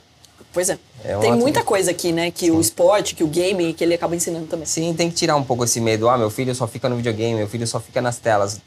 Pois é. É Tem muita coisa aqui, né? Que o esporte, que o game, que ele acaba ensinando também. Sim, tem que tirar um pouco esse medo. Ah, meu filho só fica no videogame, meu filho só fica nas telas.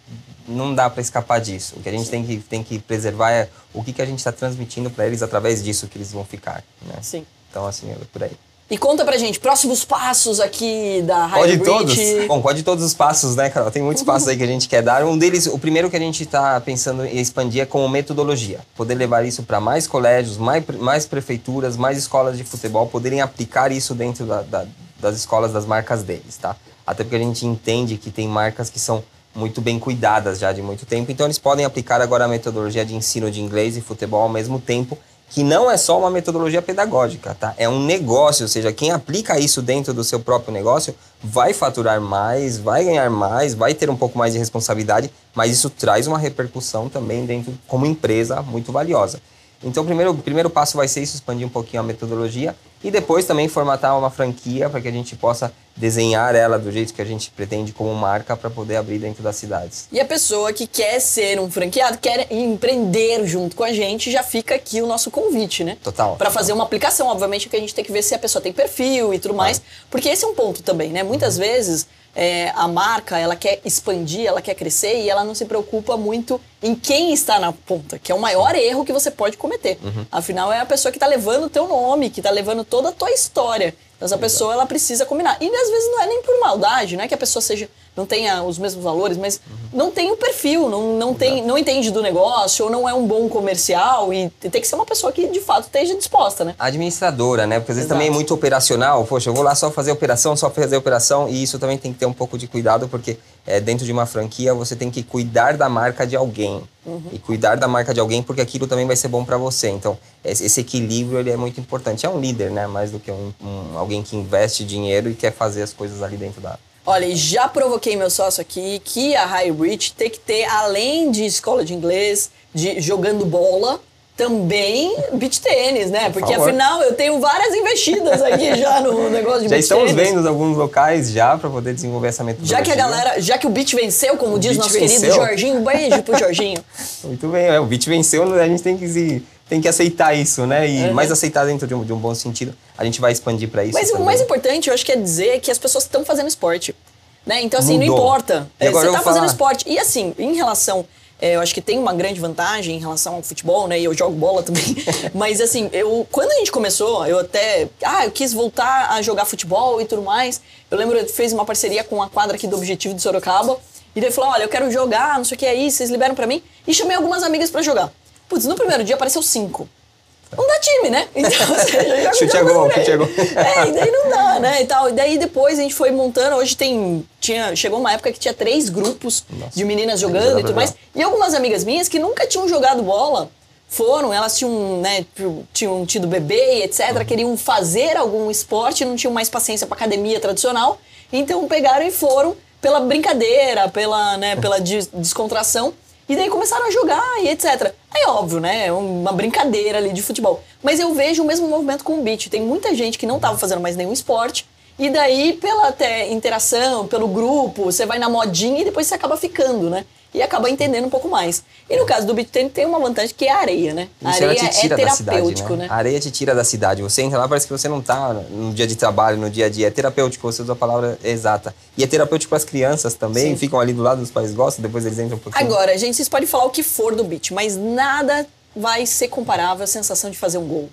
Não dá pra escapar disso. O que a gente tem que, tem que preservar é o que, que a gente está transmitindo pra eles através disso que eles vão ficar. Né? Sim. Então, assim, é por aí. E conta pra gente, próximos passos aqui da Pode Hybrid. todos? Bom, pode todos os passos, né, Carol? Tem muitos passos aí que a gente quer dar. Um deles, o primeiro que a gente está pensando em expandir é como metodologia. Poder levar isso para mais colégios, mais, mais prefeituras, mais escolas de futebol, poderem aplicar isso dentro da- da- das escolas das marcas deles, tá? Até porque a gente entende que tem marcas que são muito bem cuidadas já de muito tempo, então eles podem aplicar agora a metodologia de ensino de inglês e futebol ao mesmo tempo que não é só uma metodologia pedagógica, tá? É um negócio, ou seja, quem aplica isso dentro do seu próprio negócio vai faturar mais, vai ganhar mais, vai ter um pouco mais de responsabilidade, mas isso traz uma repercussão também dentro como empresa muito valiosa. Então, o primeiro, o primeiro passo vai ser isso, expandir um pouquinho a metodologia e depois também formatar uma franquia para que a gente possa desenhar ela do jeito que a gente pretende como marca para poder abrir dentro das cidades. E a pessoa que quer ser um franqueado, quer empreender junto com a gente, já fica aqui o nosso convite, né? Total. Pra fazer uma aplicação. Obviamente que a gente tem que ver se a pessoa tem perfil e tudo mais. Porque esse é um ponto também, né? Muitas vezes é, a marca, ela quer expandir, ela quer crescer e ela não se preocupa muito em quem está na ponta, que é o maior erro que você pode cometer. Afinal, é a pessoa que está levando o teu nome, que está levando toda a tua história. Então, essa pessoa, ela precisa combinar. E às vezes não é nem por maldade, não é que a pessoa seja não tenha os mesmos valores, mas não tem o perfil, não, não, tem, não entende do negócio, ou não é um bom comercial, e tem que ser uma pessoa que de fato esteja disposta, né? Administradora, né? Porque às vezes Exato. também é muito operacional. Poxa, eu vou lá só fazer operação, só fazer operação, e isso também tem que ter um pouco de cuidado, porque é, dentro de uma franquia você tem que cuidar da marca de alguém. E cuidar da marca de alguém, porque aquilo também vai ser bom para você. Então, esse esse equilíbrio ele é muito importante. É um líder, né? Mais do que um, um- alguém que investe dinheiro e quer fazer as coisas ali dentro da. Olha, e já provoquei meu sócio aqui que a High Reach tem que ter, além de escola de inglês, de jogando bola, também beach tênis, né? Porque favor. afinal eu tenho várias investidas aqui já no negócio de Já beach estamos tênis. vendo alguns locais já para poder desenvolver essa metodologia. Já que a galera, já que o beach venceu, como diz beach nosso querido venceu. Jorginho, um beijo pro Jorginho. Muito bem, é, o beat venceu, a gente tem que se, tem que aceitar isso, né? E Uhum. mais aceitar dentro de um, de um bom sentido. A gente vai expandir para isso. Mas o também. mais importante, eu acho que é dizer que as pessoas estão fazendo esporte. Né? Então, assim, não Mudou. importa. E É, você eu tá vou fazendo esporte. E assim, em relação. é, eu acho que tem uma grande vantagem em relação ao futebol, né? E eu jogo bola também. Mas assim, eu quando a gente começou, eu até. Ah, eu quis voltar a jogar futebol e tudo mais. Eu lembro que fez uma parceria com a quadra aqui do Objetivo de Sorocaba. E daí falou: olha, eu quero jogar, não sei o que aí, vocês liberam pra mim. E chamei algumas amigas pra jogar. Putz, no primeiro dia apareceu cinco. Não dá time, né? Então, seja, Chute jogo gol, chute a gol. É, e daí não dá, né? E, tal. e daí depois a gente foi montando. Hoje tem. Tinha, chegou uma época que tinha três grupos de meninas jogando e tudo mais. jogar. E algumas amigas minhas que nunca tinham jogado bola foram, elas tinham, né, tinham tido bebê etc. Uhum. Queriam fazer algum esporte, não tinham mais paciência pra academia tradicional. Então pegaram e foram pela brincadeira, pela, né, pela des- descontração. E daí começaram a jogar e etc. Aí, óbvio, né? é Uma brincadeira ali de futebol. Mas eu vejo o mesmo movimento com o beach. Tem muita gente que não tava fazendo mais nenhum esporte. E daí, pela até interação, pelo grupo, você vai na modinha e depois você acaba ficando, né? E acaba entendendo um pouco mais. E no caso do beach tem uma vantagem que é a areia, né? A areia te tira é da cidade, terapêutico, né? né? A areia te tira da cidade. Você entra lá, parece que você não tá no dia de trabalho, no dia a dia. É terapêutico, você usa a palavra exata. E é terapêutico para as crianças também, Sim. ficam ali do lado dos pais gostam, depois eles entram um pouquinho. Agora, gente, vocês podem falar o que for do beat, mas nada vai ser comparável à sensação de fazer um gol.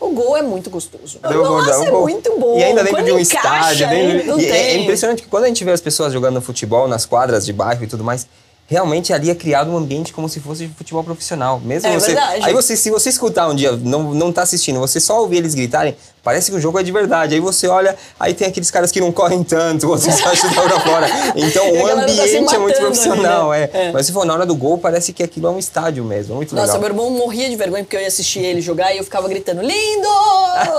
O gol é muito gostoso. Deu Nossa, é gol. muito bom. E ainda dentro Quando de um encaixa, estádio. dentro- é- é impressionante que quando a gente vê as pessoas jogando futebol nas quadras de bairro e tudo mais, realmente ali é criado um ambiente como se fosse de futebol profissional. Mesmo É você. verdade. Aí você, se você escutar um dia, não, não tá assistindo, você só ouvir eles gritarem, parece que o jogo é de verdade. Aí você olha, aí tem aqueles caras que não correm tanto, outros só chutam pra fora. Então o tá ambiente é muito matando ali, profissional, né? é. É. Mas se for na hora do gol, parece que aquilo é um estádio mesmo. Muito Nossa, legal. meu irmão morria de vergonha porque eu ia assistir ele jogar e eu ficava gritando, lindo!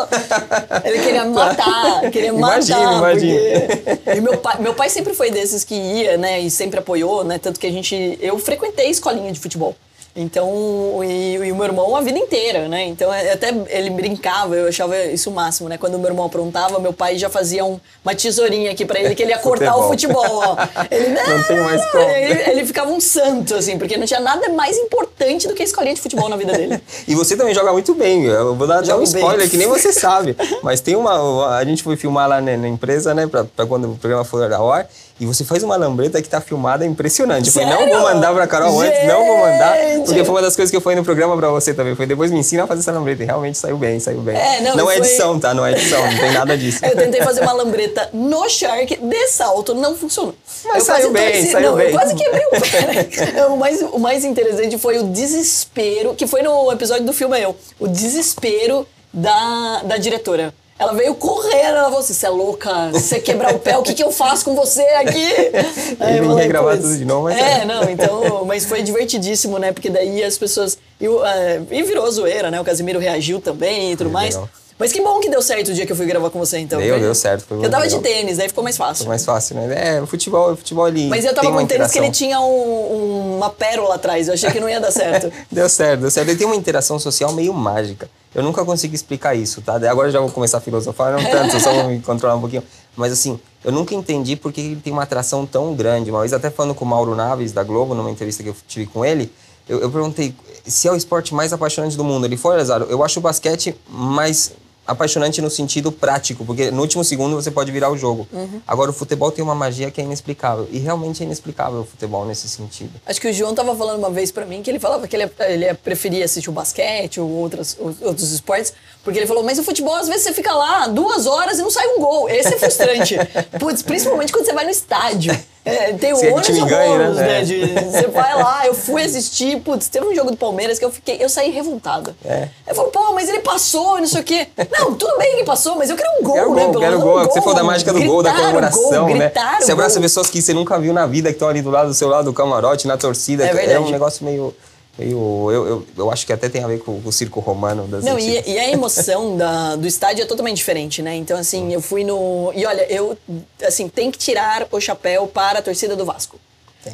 ele queria matar, queria Imagino, matar. imagino. porque- E meu pai, meu pai sempre foi desses que ia, né, e sempre apoiou, né, tanto que a gente, eu frequentei escolinha de futebol. Então, e, e o meu irmão a vida inteira, né? Então, é- até ele brincava, eu achava isso o máximo, né? Quando o meu irmão aprontava, meu pai já fazia um- uma tesourinha aqui pra ele, que ele ia cortar o futebol, ó. Ele, Não tem mais como. Ele, ele ficava um santo, assim, porque não tinha nada mais importante do que a escolinha de futebol na vida dele. E você também joga muito bem. Eu vou dar, dar um Jogo bem. spoiler que nem você sabe. Mas tem uma. A gente foi filmar lá na, na empresa, né? Pra, pra quando o programa for ao ar. E você faz uma lambreta que tá filmada impressionante. Eu falei, não Sério? vou mandar pra Carol antes, não vou mandar. Gente! Porque foi uma das coisas que eu falei no programa pra você também. Foi depois me ensina a fazer essa lambreta. E realmente saiu bem, saiu bem. É, não, é foi- edição, tá? Não é edição, não tem nada disso. Eu tentei fazer uma lambreta no Shark, de salto, não funcionou. Mas eu saiu quase bem, torci- saiu não, bem. Eu quase quebrei o pé. o, mais, o mais interessante foi o desespero, que foi no episódio do filme Eu, o desespero da, da diretora. Ela veio correndo, ela falou assim, você é louca, você quebrar o pé, o que, que eu faço com você aqui? Aí eu falei, regravar "Putz." tudo de novo, mas É, é. não, então, mas foi divertidíssimo, né? Porque daí as pessoas. E, eh, e virou zoeira, né? O Casimiro reagiu também e tudo É, mais. legal. Mas que bom que deu certo o dia que eu fui gravar com você, então. Deu, Foi- deu certo, foi Eu tava legal. de tênis, daí ficou mais fácil. Foi mais fácil, né? É, o futebol, futebol ele. Mas eu tava com um tênis que ele tinha um- uma pérola atrás, eu achei que não ia dar certo. Deu certo, deu certo. Ele tem uma interação social meio mágica. Eu nunca consegui explicar isso, tá? Agora eu já vou começar a filosofar, não tanto, só vou me controlar um pouquinho. Mas assim, eu nunca entendi por que ele tem uma atração tão grande. Uma vez até falando com o Mauro Naves, da Globo, numa entrevista que eu tive com ele, eu, eu perguntei se é o esporte mais apaixonante do mundo. Ele foi, Lazaro, eu acho o basquete mais apaixonante no sentido prático, porque no último segundo você pode virar o jogo. Uhum. Agora, o futebol tem uma magia que é inexplicável. E realmente é inexplicável o futebol nesse sentido. Acho que o João tava falando uma vez pra mim que ele falava que ele, ele preferia assistir o basquete ou outras, ou- outros esportes, porque ele falou, mas o futebol, às vezes você fica lá duas horas e não sai um gol. Esse é frustrante. Putz, principalmente quando você vai no estádio. É, tem Se é ônus e ganha, né? né? É. de- você vai lá, eu fui assistir, putz, teve um jogo do Palmeiras que eu fiquei, eu saí revoltada. É. Eu falo, pô, mas ele passou, não sei o quê. Não, tudo bem que passou, mas eu quero um gol, Quero né? gol, quero menos gol. um Você falou da mágica do gol, da comemoração, gol, né? Você abraça gol. pessoas que você nunca viu na vida, que estão ali do lado do seu lado do camarote, na torcida. É verdade. um negócio meio. Eu, eu, eu acho que até tem a ver com, o circo romano das Não, e, e a emoção da, do estádio é totalmente diferente, né? Então, assim, eu fui no. E olha, eu, assim, tem que tirar o chapéu para a torcida do Vasco.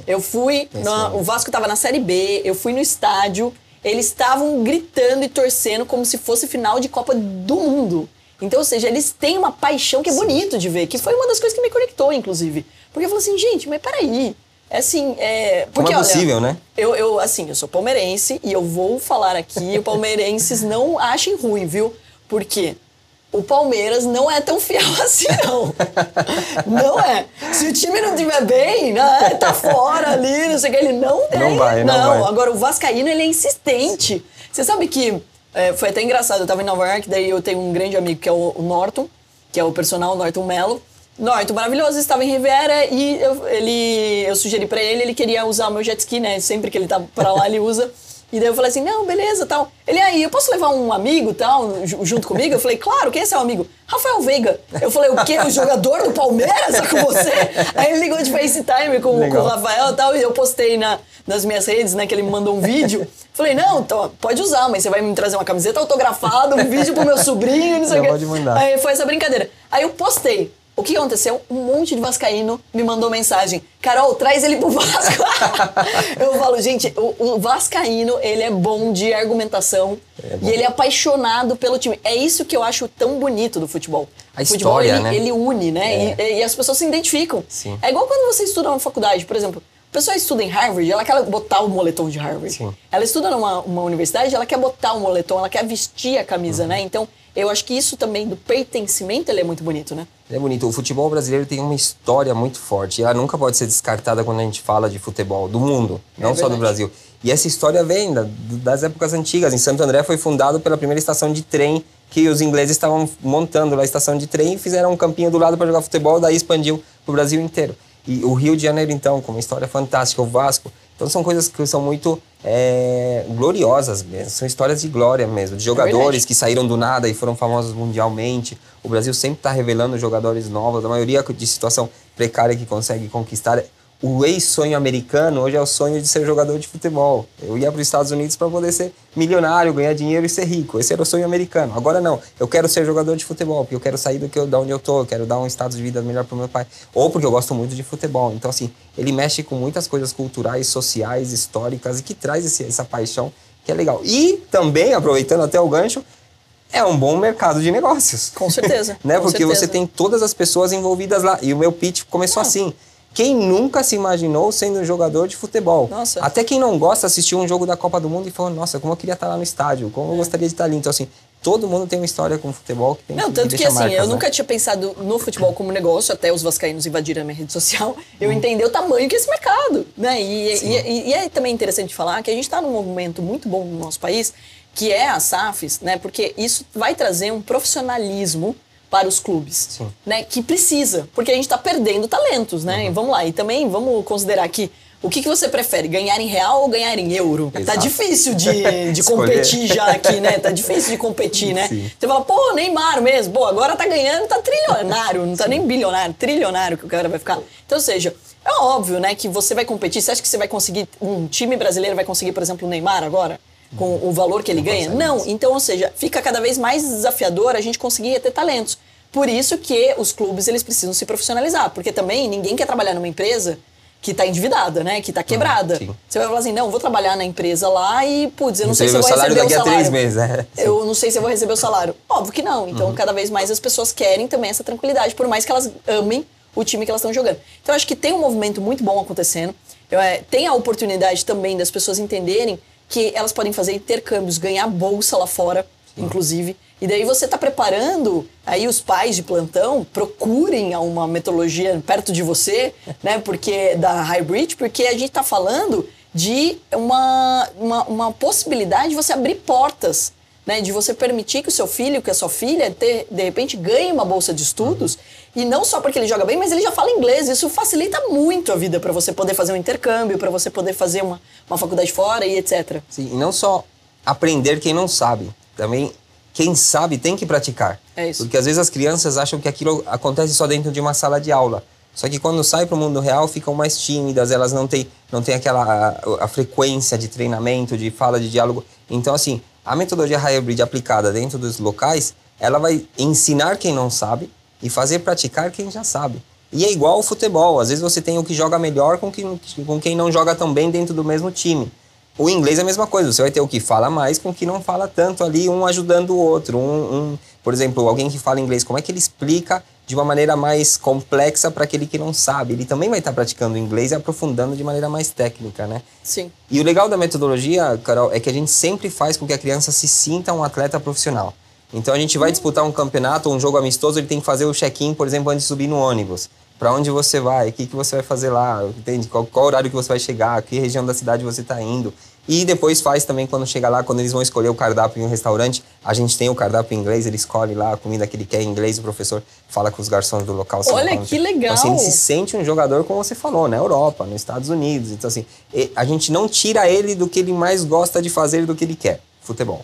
Eu fui. Tem esse nome. o Vasco estava na Série B, eu fui no estádio, eles estavam gritando e torcendo como se fosse final de Copa do Mundo. Então, ou seja, eles têm uma paixão que é bonito de ver, que foi uma das coisas que me conectou, inclusive. Porque eu falei assim, gente, mas peraí. É assim, é. Como Porque, é olha, possível, né? eu, eu, assim, eu sou palmeirense e eu vou falar aqui, palmeirenses não achem ruim, viu? Porque o Palmeiras não é tão fiel assim, não. Não é. Se o time não estiver bem, né, tá fora ali, não sei o que, ele não tem. Não vai, não vai. Agora, o Vascaíno, ele é insistente. Você sabe que é, foi até engraçado, eu tava em Nova York, daí eu tenho um grande amigo que é o, o Norton, que é o personal Norton Mello. Norton, maravilhoso, estava em Riviera e eu, ele, eu sugeri pra ele, ele queria usar o meu jet ski, né? Sempre que ele tá pra lá, ele usa. E daí eu falei assim, não, beleza, tal. Ele, aí, eu posso levar um amigo, tal, ju- junto comigo? Eu falei, claro, quem é seu amigo? Rafael Veiga. Eu falei, o quê? O jogador do Palmeiras é com você? Aí ele ligou de FaceTime com, com o Rafael e tal, e eu postei na, nas minhas redes, né, que ele me mandou um vídeo. Falei, não, então, pode usar, mas você vai me trazer uma camiseta autografada, um vídeo pro meu sobrinho, não sei o quê. pode mandar. Aí foi essa brincadeira. Aí eu postei. O que aconteceu? Um monte de vascaíno me mandou mensagem. Carol, traz ele pro Vasco. eu falo, gente, o, o vascaíno, ele é bom de argumentação É bom. e ele é apaixonado pelo time. É isso que eu acho tão bonito do futebol. A o futebol, história, ele, né? ele une, né? É. E, e as pessoas se identificam. Sim. É igual quando você estuda na faculdade, por exemplo. A pessoa estuda em Harvard, ela quer botar o moletom de Harvard. Sim. Ela estuda numa uma universidade, ela quer botar o moletom, ela quer vestir a camisa, Uhum. né? Então, eu acho que isso também do pertencimento, é muito bonito, né? É bonito. O futebol brasileiro tem uma história muito forte. E ela nunca pode ser descartada quando a gente fala de futebol do mundo, não só do. Brasil. E essa história vem da- das épocas antigas. Em Santo André foi fundado pela primeira estação de trem que os ingleses estavam montando lá a estação de trem e fizeram um campinho do lado para jogar futebol, daí expandiu para o Brasil inteiro. E o Rio de Janeiro, então, com uma história fantástica, o Vasco. Então são coisas que são muito é, gloriosas mesmo. São histórias de glória mesmo, de jogadores verdade. que saíram do nada e foram famosos mundialmente. O Brasil sempre está revelando jogadores novos, a maioria de situação precária que consegue conquistar. O ex-sonho americano hoje é o sonho de ser jogador de futebol. Eu ia para os Estados Unidos para poder ser milionário, ganhar dinheiro e ser rico. Esse era o sonho americano. Agora não. Eu quero ser jogador de futebol, porque eu quero sair do que eu, da onde eu tô, eu quero dar um estado de vida melhor para meu pai. Ou porque eu gosto muito de futebol. Então, assim, ele mexe com muitas coisas culturais, sociais, históricas e que traz esse- essa paixão que é legal. E também, aproveitando até o gancho, é um bom mercado de negócios. Com certeza. né? com Porque certeza. você tem todas as pessoas envolvidas lá. E o meu pitch começou Ah. assim. Quem nunca se imaginou sendo um jogador de futebol? Nossa. Até quem não gosta assistiu um jogo da Copa do Mundo e falou: Nossa, como eu queria estar lá no estádio, como eu gostaria de estar ali. Então, assim, todo mundo tem uma história com futebol que tem Não, que, tanto que, deixa assim, marcas, eu né? nunca tinha pensado no futebol como negócio, até os vascaínos invadirem a minha rede social, eu entender o tamanho que é esse mercado, né? E, e, e- e é também interessante falar que a gente está num movimento muito bom no nosso país, que é a SAFs, né? Porque isso vai trazer um profissionalismo para os clubes, Sim. né? Que precisa, porque a gente está perdendo talentos, né? Uhum. Vamos lá, e também vamos considerar que o que, que você prefere, ganhar em real ou ganhar em euro? Tá Exato. difícil de, de competir já aqui, né? Tá difícil de competir, né? Sim. Você fala, pô, Neymar mesmo, pô, agora tá ganhando, tá trilionário, não tá nem bilionário, trilionário que o cara vai ficar. Então, ou seja, é óbvio, né, que você vai competir. Você acha que você vai conseguir, um time brasileiro vai conseguir, por exemplo, o Neymar agora? Com o valor que ele ganha? consegue Não. Então, ou seja, fica cada vez mais desafiador a gente conseguir ter talentos. Por isso que os clubes, eles precisam se profissionalizar. Porque também ninguém quer trabalhar numa empresa que tá endividada, né? Que tá quebrada. sim. Você vai falar assim, não, vou trabalhar na empresa lá e, putz, eu não, sei se eu vou receber o salário. meses, é. Eu não sei se eu vou receber o salário. Óbvio que não. Então, Uhum. cada vez mais as pessoas querem também essa tranquilidade, por mais que elas amem o time que elas estão jogando. Então, eu acho que tem um movimento muito bom acontecendo. Eu, é, tem a oportunidade também das pessoas entenderem que elas podem fazer intercâmbios, ganhar bolsa lá fora, inclusive. E daí você está preparando, aí os pais de plantão procurem uma metodologia perto de você, né? Porque da Hybrid, porque a gente está falando de uma, uma, uma possibilidade de você abrir portas né, de você permitir que o seu filho, que a sua filha, ter, de repente ganhe uma bolsa de estudos E não só porque ele joga bem, mas ele já fala inglês. Isso facilita muito a vida para você poder fazer um intercâmbio, para você poder fazer uma, uma faculdade fora e etc. Sim, e não só aprender quem não sabe, também quem sabe tem que praticar. É isso. Porque às vezes as crianças acham que aquilo acontece só dentro de uma sala de aula. Só que quando sai para o mundo real ficam mais tímidas, elas não têm, não têm aquela a, a frequência de treinamento, de fala, de diálogo. Então, assim, a metodologia hybrid aplicada dentro dos locais, ela vai ensinar quem não sabe e fazer praticar quem já sabe. E é igual ao futebol, às vezes você tem o que joga melhor com quem, com quem não joga tão bem dentro do mesmo time. O inglês é a mesma coisa, você vai ter o que fala mais com o que não fala tanto ali, um ajudando o outro. Um, um, por exemplo, alguém que fala inglês, como é que ele explica de uma maneira mais complexa para aquele que não sabe? Ele também vai estar praticando inglês e aprofundando de maneira mais técnica, né? Sim. E o legal da metodologia, Carol, é que a gente sempre faz com que a criança se sinta um atleta profissional. Então a gente vai disputar um campeonato, um jogo amistoso, ele tem que fazer o check-in, por exemplo, antes de subir no ônibus. Para onde você vai? O que, que você vai fazer lá? Entende? Qual, qual horário que você vai chegar? Que região da cidade você está indo? E depois faz também quando chegar lá, quando eles vão escolher o cardápio em um restaurante, a gente tem o cardápio em inglês, ele escolhe lá a comida que ele quer em inglês, o professor fala com os garçons do local. Olha que legal! Então, assim, ele se sente um jogador, como você falou, na Europa, nos Estados Unidos. Então, assim, a gente não tira ele do que ele mais gosta de fazer e do que ele quer, futebol.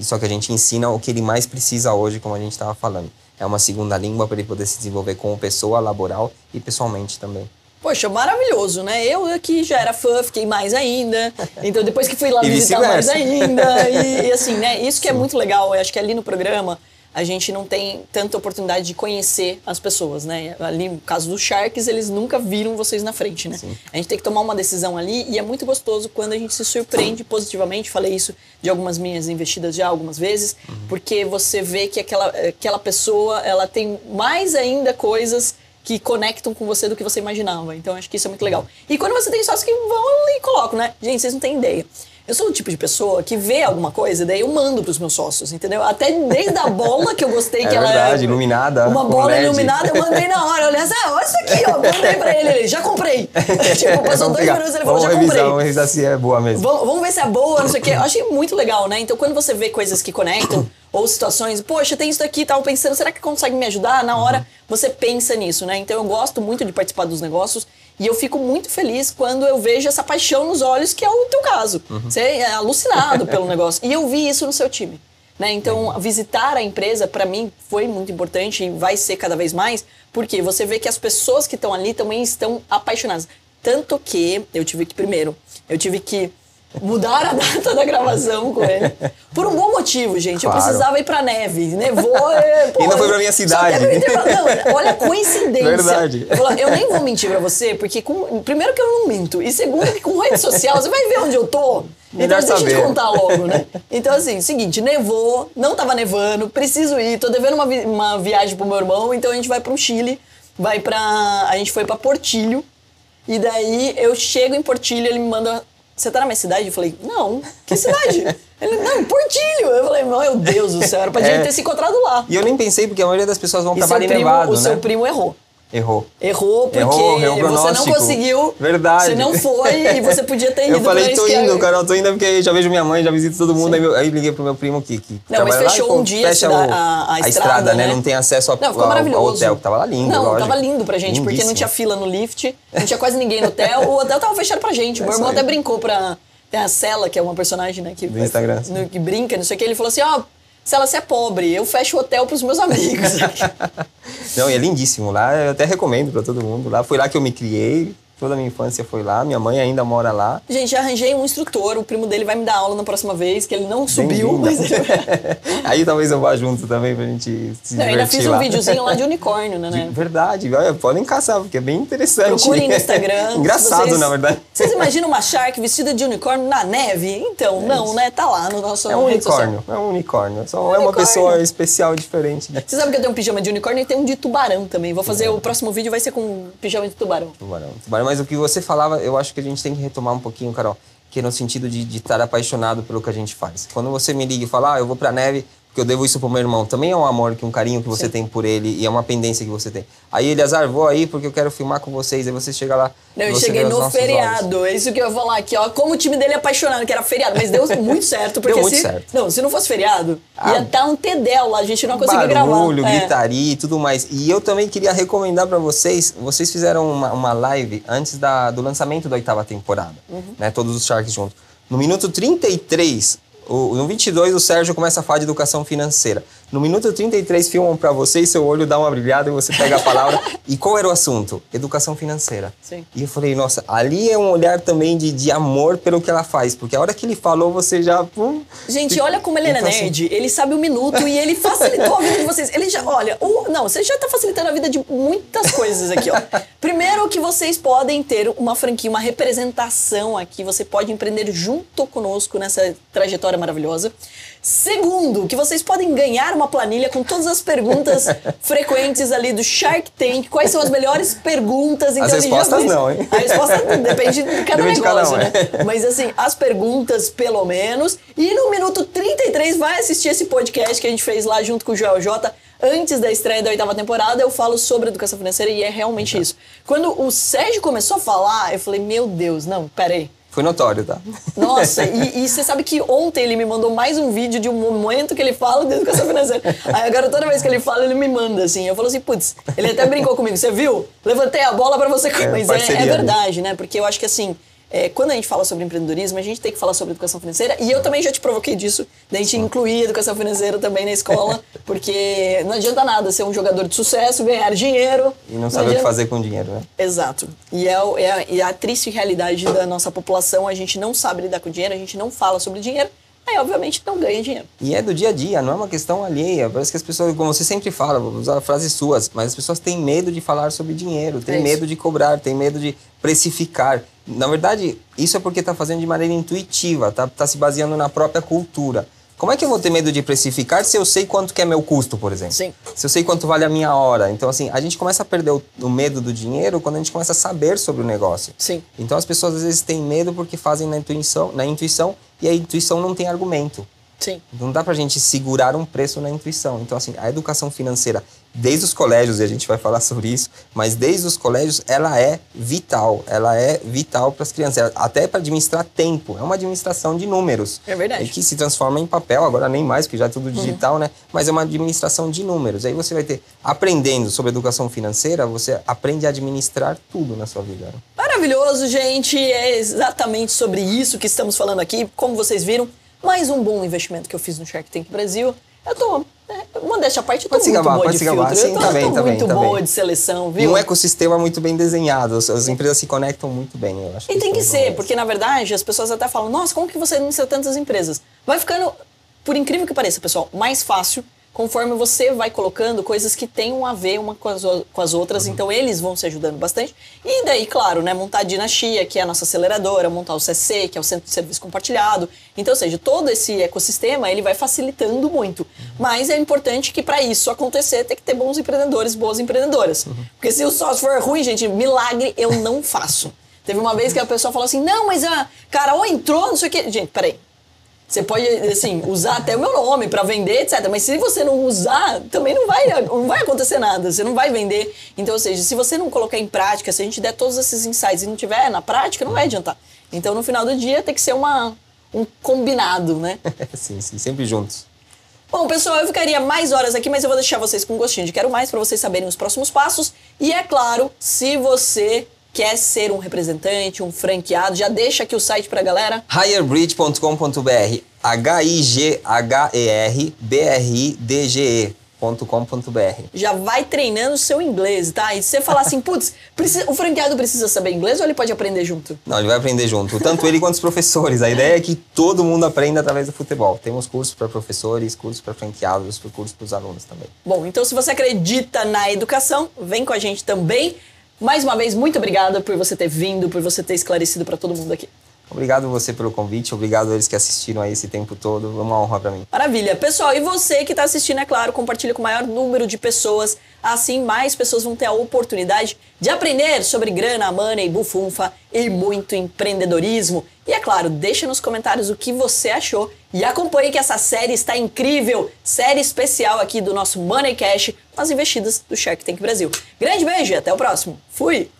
Só que a gente ensina o que ele mais precisa hoje, como a gente estava falando. É uma segunda língua para ele poder se desenvolver como pessoa laboral e pessoalmente também. Poxa, maravilhoso, né? Eu aqui já era fã, fiquei mais ainda. Então, depois que fui lá visitar mais ainda. E, e, assim, né? Isso que é Sim. é muito legal. Eu acho que ali no programa a gente não tem tanta oportunidade de conhecer as pessoas, né? Ali, no caso dos Sharks, eles nunca viram vocês na frente, né? Sim. A gente tem que tomar uma decisão ali e é muito gostoso quando a gente se surpreende positivamente. Falei isso de algumas minhas investidas já algumas vezes, uhum. porque você vê que aquela, aquela pessoa, ela tem mais ainda coisas que conectam com você do que você imaginava. Então, acho que isso é muito legal. E quando você tem sócios que vão e colocam, né? Gente, vocês não têm ideia. Eu sou o tipo de pessoa que vê alguma coisa, daí eu mando pros meus sócios, entendeu? Até desde a bola que eu gostei é que verdade, ela. É iluminada. Uma bola LED. iluminada, eu mandei na hora. Olha, ah, olha isso aqui, ó. Mandei pra ele, ele já comprei. tipo, passou dois minutos ele falou, já revisar, comprei. Vamos revisar se é boa mesmo. Vamos, vamos ver se é boa, não sei o quê. Eu achei muito legal, né? Então quando você vê coisas que conectam, ou situações, poxa, tem isso daqui, tava pensando, será que consegue me ajudar? Na hora uhum. você pensa nisso, né? Então eu gosto muito de participar dos negócios. E eu fico muito feliz quando eu vejo essa paixão nos olhos, que é o teu caso. Uhum. Você é alucinado pelo negócio. E eu vi isso no seu time. Né? Então, uhum. visitar a empresa, para mim, foi muito importante e vai ser cada vez mais, porque você vê que as pessoas que estão ali também estão apaixonadas. Tanto que eu tive que, primeiro, eu tive que Mudaram a data da gravação com ele. Por um bom motivo, gente. Claro. Eu precisava ir pra neve. Nevou. Pô, e não foi pra minha cidade. Não, olha a coincidência. Verdade. Eu, eu, nem vou mentir pra você, porque com, primeiro que eu não minto. E segundo que com rede social, você vai ver onde eu tô. Melhor então deixa eu te contar logo, né? Então, assim, seguinte, nevou, não tava nevando, preciso ir, tô devendo uma, vi uma viagem pro meu irmão, então a gente vai pro Chile, vai pra. A gente foi pra Portilho. E daí eu chego em Portilho, ele me manda você tá na minha cidade? Eu falei, não, que cidade? Ele, não, Portilho. Eu falei, meu Deus do céu, era pra gente é. ter se encontrado lá. E eu nem pensei, porque a maioria das pessoas vão e pra Vale Nevado, O né? seu primo errou. Errou. Errou porque errou, errou você não conseguiu. Verdade. Você não foi e você podia ter ido. Eu falei, tô indo, Carol, tô indo porque já vejo minha mãe, já visito todo mundo. Aí, meu, aí, liguei pro meu primo que, que Não, mas fechou lá, um dia fecha a, a, a, estrada, né? né? Não tem acesso ao, não, ao, ao hotel, que tava lá lindo. Não, lógico. tava lindo pra gente, Lindíssimo. porque não tinha fila no lift, não tinha quase ninguém no hotel. O hotel tava fechado pra gente. É meu irmão até brincou pra tem a Cela, que é uma personagem, né? Que, Do Instagram. No, que brinca, não sei o que. Ele falou assim, ó... Oh, Cela, você é pobre, eu fecho o hotel pros meus amigos. não, e é lindíssimo lá, eu até recomendo para todo mundo. Lá foi lá que eu me criei, Toda a minha infância foi lá, minha mãe ainda mora lá. Gente, já arranjei um instrutor, o primo dele vai me dar aula na próxima vez, que ele não subiu, mas ele... Aí talvez eu vá junto também pra gente se não, divertir ainda fiz lá. um videozinho lá de unicórnio, né? né? Verdade, podem caçar, porque é bem interessante. Procurem no Instagram. Engraçado, vocês, na verdade. Vocês imaginam uma Shark vestida de unicórnio na neve? Então, é não, né? Tá lá no nosso É um unicórnio, é um unicórnio. Só é, um é uma pessoa especial, diferente. Né? Você sabe que eu tenho um pijama de unicórnio e tem um de tubarão também. Vou fazer, o próximo vídeo vai ser com pijama de tubarão. Tubarão, tubarão. Mas o que você falava eu acho que a gente tem que retomar um pouquinho, Carol, que é no sentido de, estar apaixonado pelo que a gente faz. Quando você me liga e fala, ah, eu vou pra neve porque eu devo isso pro meu irmão. Também é um amor, que um carinho que você Sim. tem por ele e é uma pendência que você tem. Aí ele azar, vou aí porque eu quero filmar com vocês. Aí você chega lá. Não, eu cheguei no nossos olhos. feriado, é isso que eu ia falar aqui, ó. Como o time dele é apaixonado, que era feriado, mas deu muito certo. Porque Deu muito se, certo. Não, se não fosse feriado, Ah, ia estar um tedel lá, a gente não conseguia gravar. Barulho, É. gritaria e tudo mais. E eu também queria recomendar pra vocês, vocês fizeram uma, uma live antes da, do lançamento da oitava temporada, Uhum. né? Todos os Sharks juntos. No minuto 33, o, no 22 o Sérgio começa a falar de educação financeira. No minuto 33 filmam pra você e seu olho dá uma brilhada e você pega a palavra. e qual era o assunto? Educação financeira. Sim. E eu falei, nossa, ali é um olhar também de, de amor pelo que ela faz, porque a hora que ele falou, você já... Gente, fica- olha como ele é Então, assim, nerd. Ele sabe o minuto e ele facilitou a vida de vocês. Ele já, olha, o- não, você já tá facilitando a vida de muitas coisas aqui, ó. Primeiro que vocês podem ter uma franquia, uma representação aqui. Você pode empreender junto conosco nessa trajetória maravilhosa. Segundo, que vocês podem ganhar uma planilha com todas as perguntas frequentes ali do Shark Tank. Quais são as melhores perguntas? As ele já respostas fez- não, hein? A resposta depende de cada Depende de cada negócio, um, né? é. Mas assim, as perguntas, pelo menos. E no minuto 33 vai assistir esse podcast que a gente fez lá junto com o Joel J. Antes da estreia da oitava temporada, eu falo sobre educação financeira e é realmente isso. Quando o Sérgio começou a falar, eu falei, meu Deus, não, peraí. Foi notório, tá? Nossa, e, e você sabe que ontem ele me mandou mais um vídeo de um momento que ele fala de educação financeira. Aí agora toda vez que ele fala, ele me manda assim. Eu falo assim, putz, ele até brincou comigo, você viu? Levantei a bola pra você. Mas é, é né? verdade, né? Porque eu acho que assim, é, quando a gente fala sobre empreendedorismo, a gente tem que falar sobre educação financeira. E eu também já te provoquei disso, da gente incluir educação financeira também na escola, porque não adianta nada ser um jogador de sucesso, ganhar dinheiro. E não saber o que fazer com o dinheiro, né? Exato. E é, é a, e a triste realidade da nossa população, a gente não sabe lidar com dinheiro, a gente não fala sobre dinheiro, aí obviamente não ganha dinheiro. E é do dia a dia, não é uma questão alheia. Parece que as pessoas, como você sempre fala, vou usar frases suas, mas as pessoas têm medo de falar sobre dinheiro, têm É medo de cobrar, têm medo de precificar. Na verdade, isso é porque está fazendo de maneira intuitiva, tá, tá se baseando na própria cultura. Como é que eu vou ter medo de precificar se eu sei quanto que é meu custo, por exemplo? Sim. Se eu sei quanto vale a minha hora. Então, assim, a gente começa a perder o, o medo do dinheiro quando a gente começa a saber sobre o negócio. Sim. Então, as pessoas às vezes têm medo porque fazem na intuição, na intuição e a intuição não tem argumento. Sim. Não dá pra gente segurar um preço na intuição. Então, assim, a educação financeira, desde os colégios, e a gente vai falar sobre isso, mas desde os colégios, ela é vital. Ela é vital para as crianças. Até para administrar tempo. É uma administração de números. É verdade. Uhum. Que se transforma em papel, agora nem mais, porque já é tudo digital, né? Mas é uma administração de números. Aí você vai ter, aprendendo sobre educação financeira, você aprende a administrar tudo na sua vida. né? Maravilhoso, gente. É exatamente sobre isso que estamos falando aqui. Como vocês viram, mais um bom investimento que eu fiz no Shark Tank Brasil. Eu tô, né, modéstia à parte, eu tô Pode muito gabar, boa pode de gabar. Sim, eu tô, tá bem, tô tá bem, muito tá boa bem. de seleção, E viu? um ecossistema muito bem desenhado. As, as empresas se conectam muito bem, eu acho. E tem que isso é ser, bom. porque na verdade as pessoas até falam, nossa, como que você administra tantas empresas? Vai ficando, por incrível que pareça, pessoal, mais fácil conforme você vai colocando coisas que tenham a ver uma com as, com as outras, então eles vão se ajudando bastante. E daí, claro, né, montar a Dinastia, que é a nossa aceleradora, montar o CC, que é o Centro de Serviço Compartilhado. Então, ou seja, todo esse ecossistema, ele vai facilitando muito. Mas é importante que para isso acontecer, tem que ter bons empreendedores, boas empreendedodoras. Porque se o sócio for ruim, gente, milagre eu não faço. Teve uma vez que a pessoa falou assim: não, mas a Carol entrou, não sei o quê. Gente, peraí. Você pode, assim, usar até o meu nome para vender, etc. Mas se você não usar, também não vai, não vai acontecer nada. Você não vai vender. Então, ou seja, se você não colocar em prática, se a gente der todos esses insights e não tiver na prática, não vai adiantar. Então, no final do dia, tem que ser uma, um combinado, né? sim, sim, sempre juntos. Bom, pessoal, eu ficaria mais horas aqui, mas eu vou deixar vocês com um gostinho de quero mais para vocês saberem os próximos passos. E é claro, se você quer ser um representante, um franqueado, já deixa aqui o site pra galera. higherbridge.com.br H-I-G-H-E-R-B-R-I-D-G-E.com.br Já vai treinando o seu inglês, tá? E se você falar assim, putz, o franqueado precisa saber inglês ou ele pode aprender junto? Não, ele vai aprender junto, tanto ele quanto os professores. A ideia é que todo mundo aprenda através do futebol. Temos cursos para professores, cursos para franqueados, cursos para os alunos também. Bom, então se você acredita na educação, vem com a gente também. Mais uma vez, muito obrigada por você ter vindo, por você ter esclarecido pra todo mundo aqui. Obrigado você pelo convite, obrigado a eles que assistiram aí esse tempo todo, é uma honra para mim. Maravilha. Pessoal, e você que está assistindo, é claro, compartilha com o maior número de pessoas, assim mais pessoas vão ter a oportunidade de aprender sobre grana, money, bufunfa e muito empreendedorismo. E é claro, deixa nos comentários o que você achou e acompanhe que essa série está incrível, série especial aqui do nosso Money Cash, as investidas do Shark Tank Brasil. Grande beijo e até o próximo. Fui!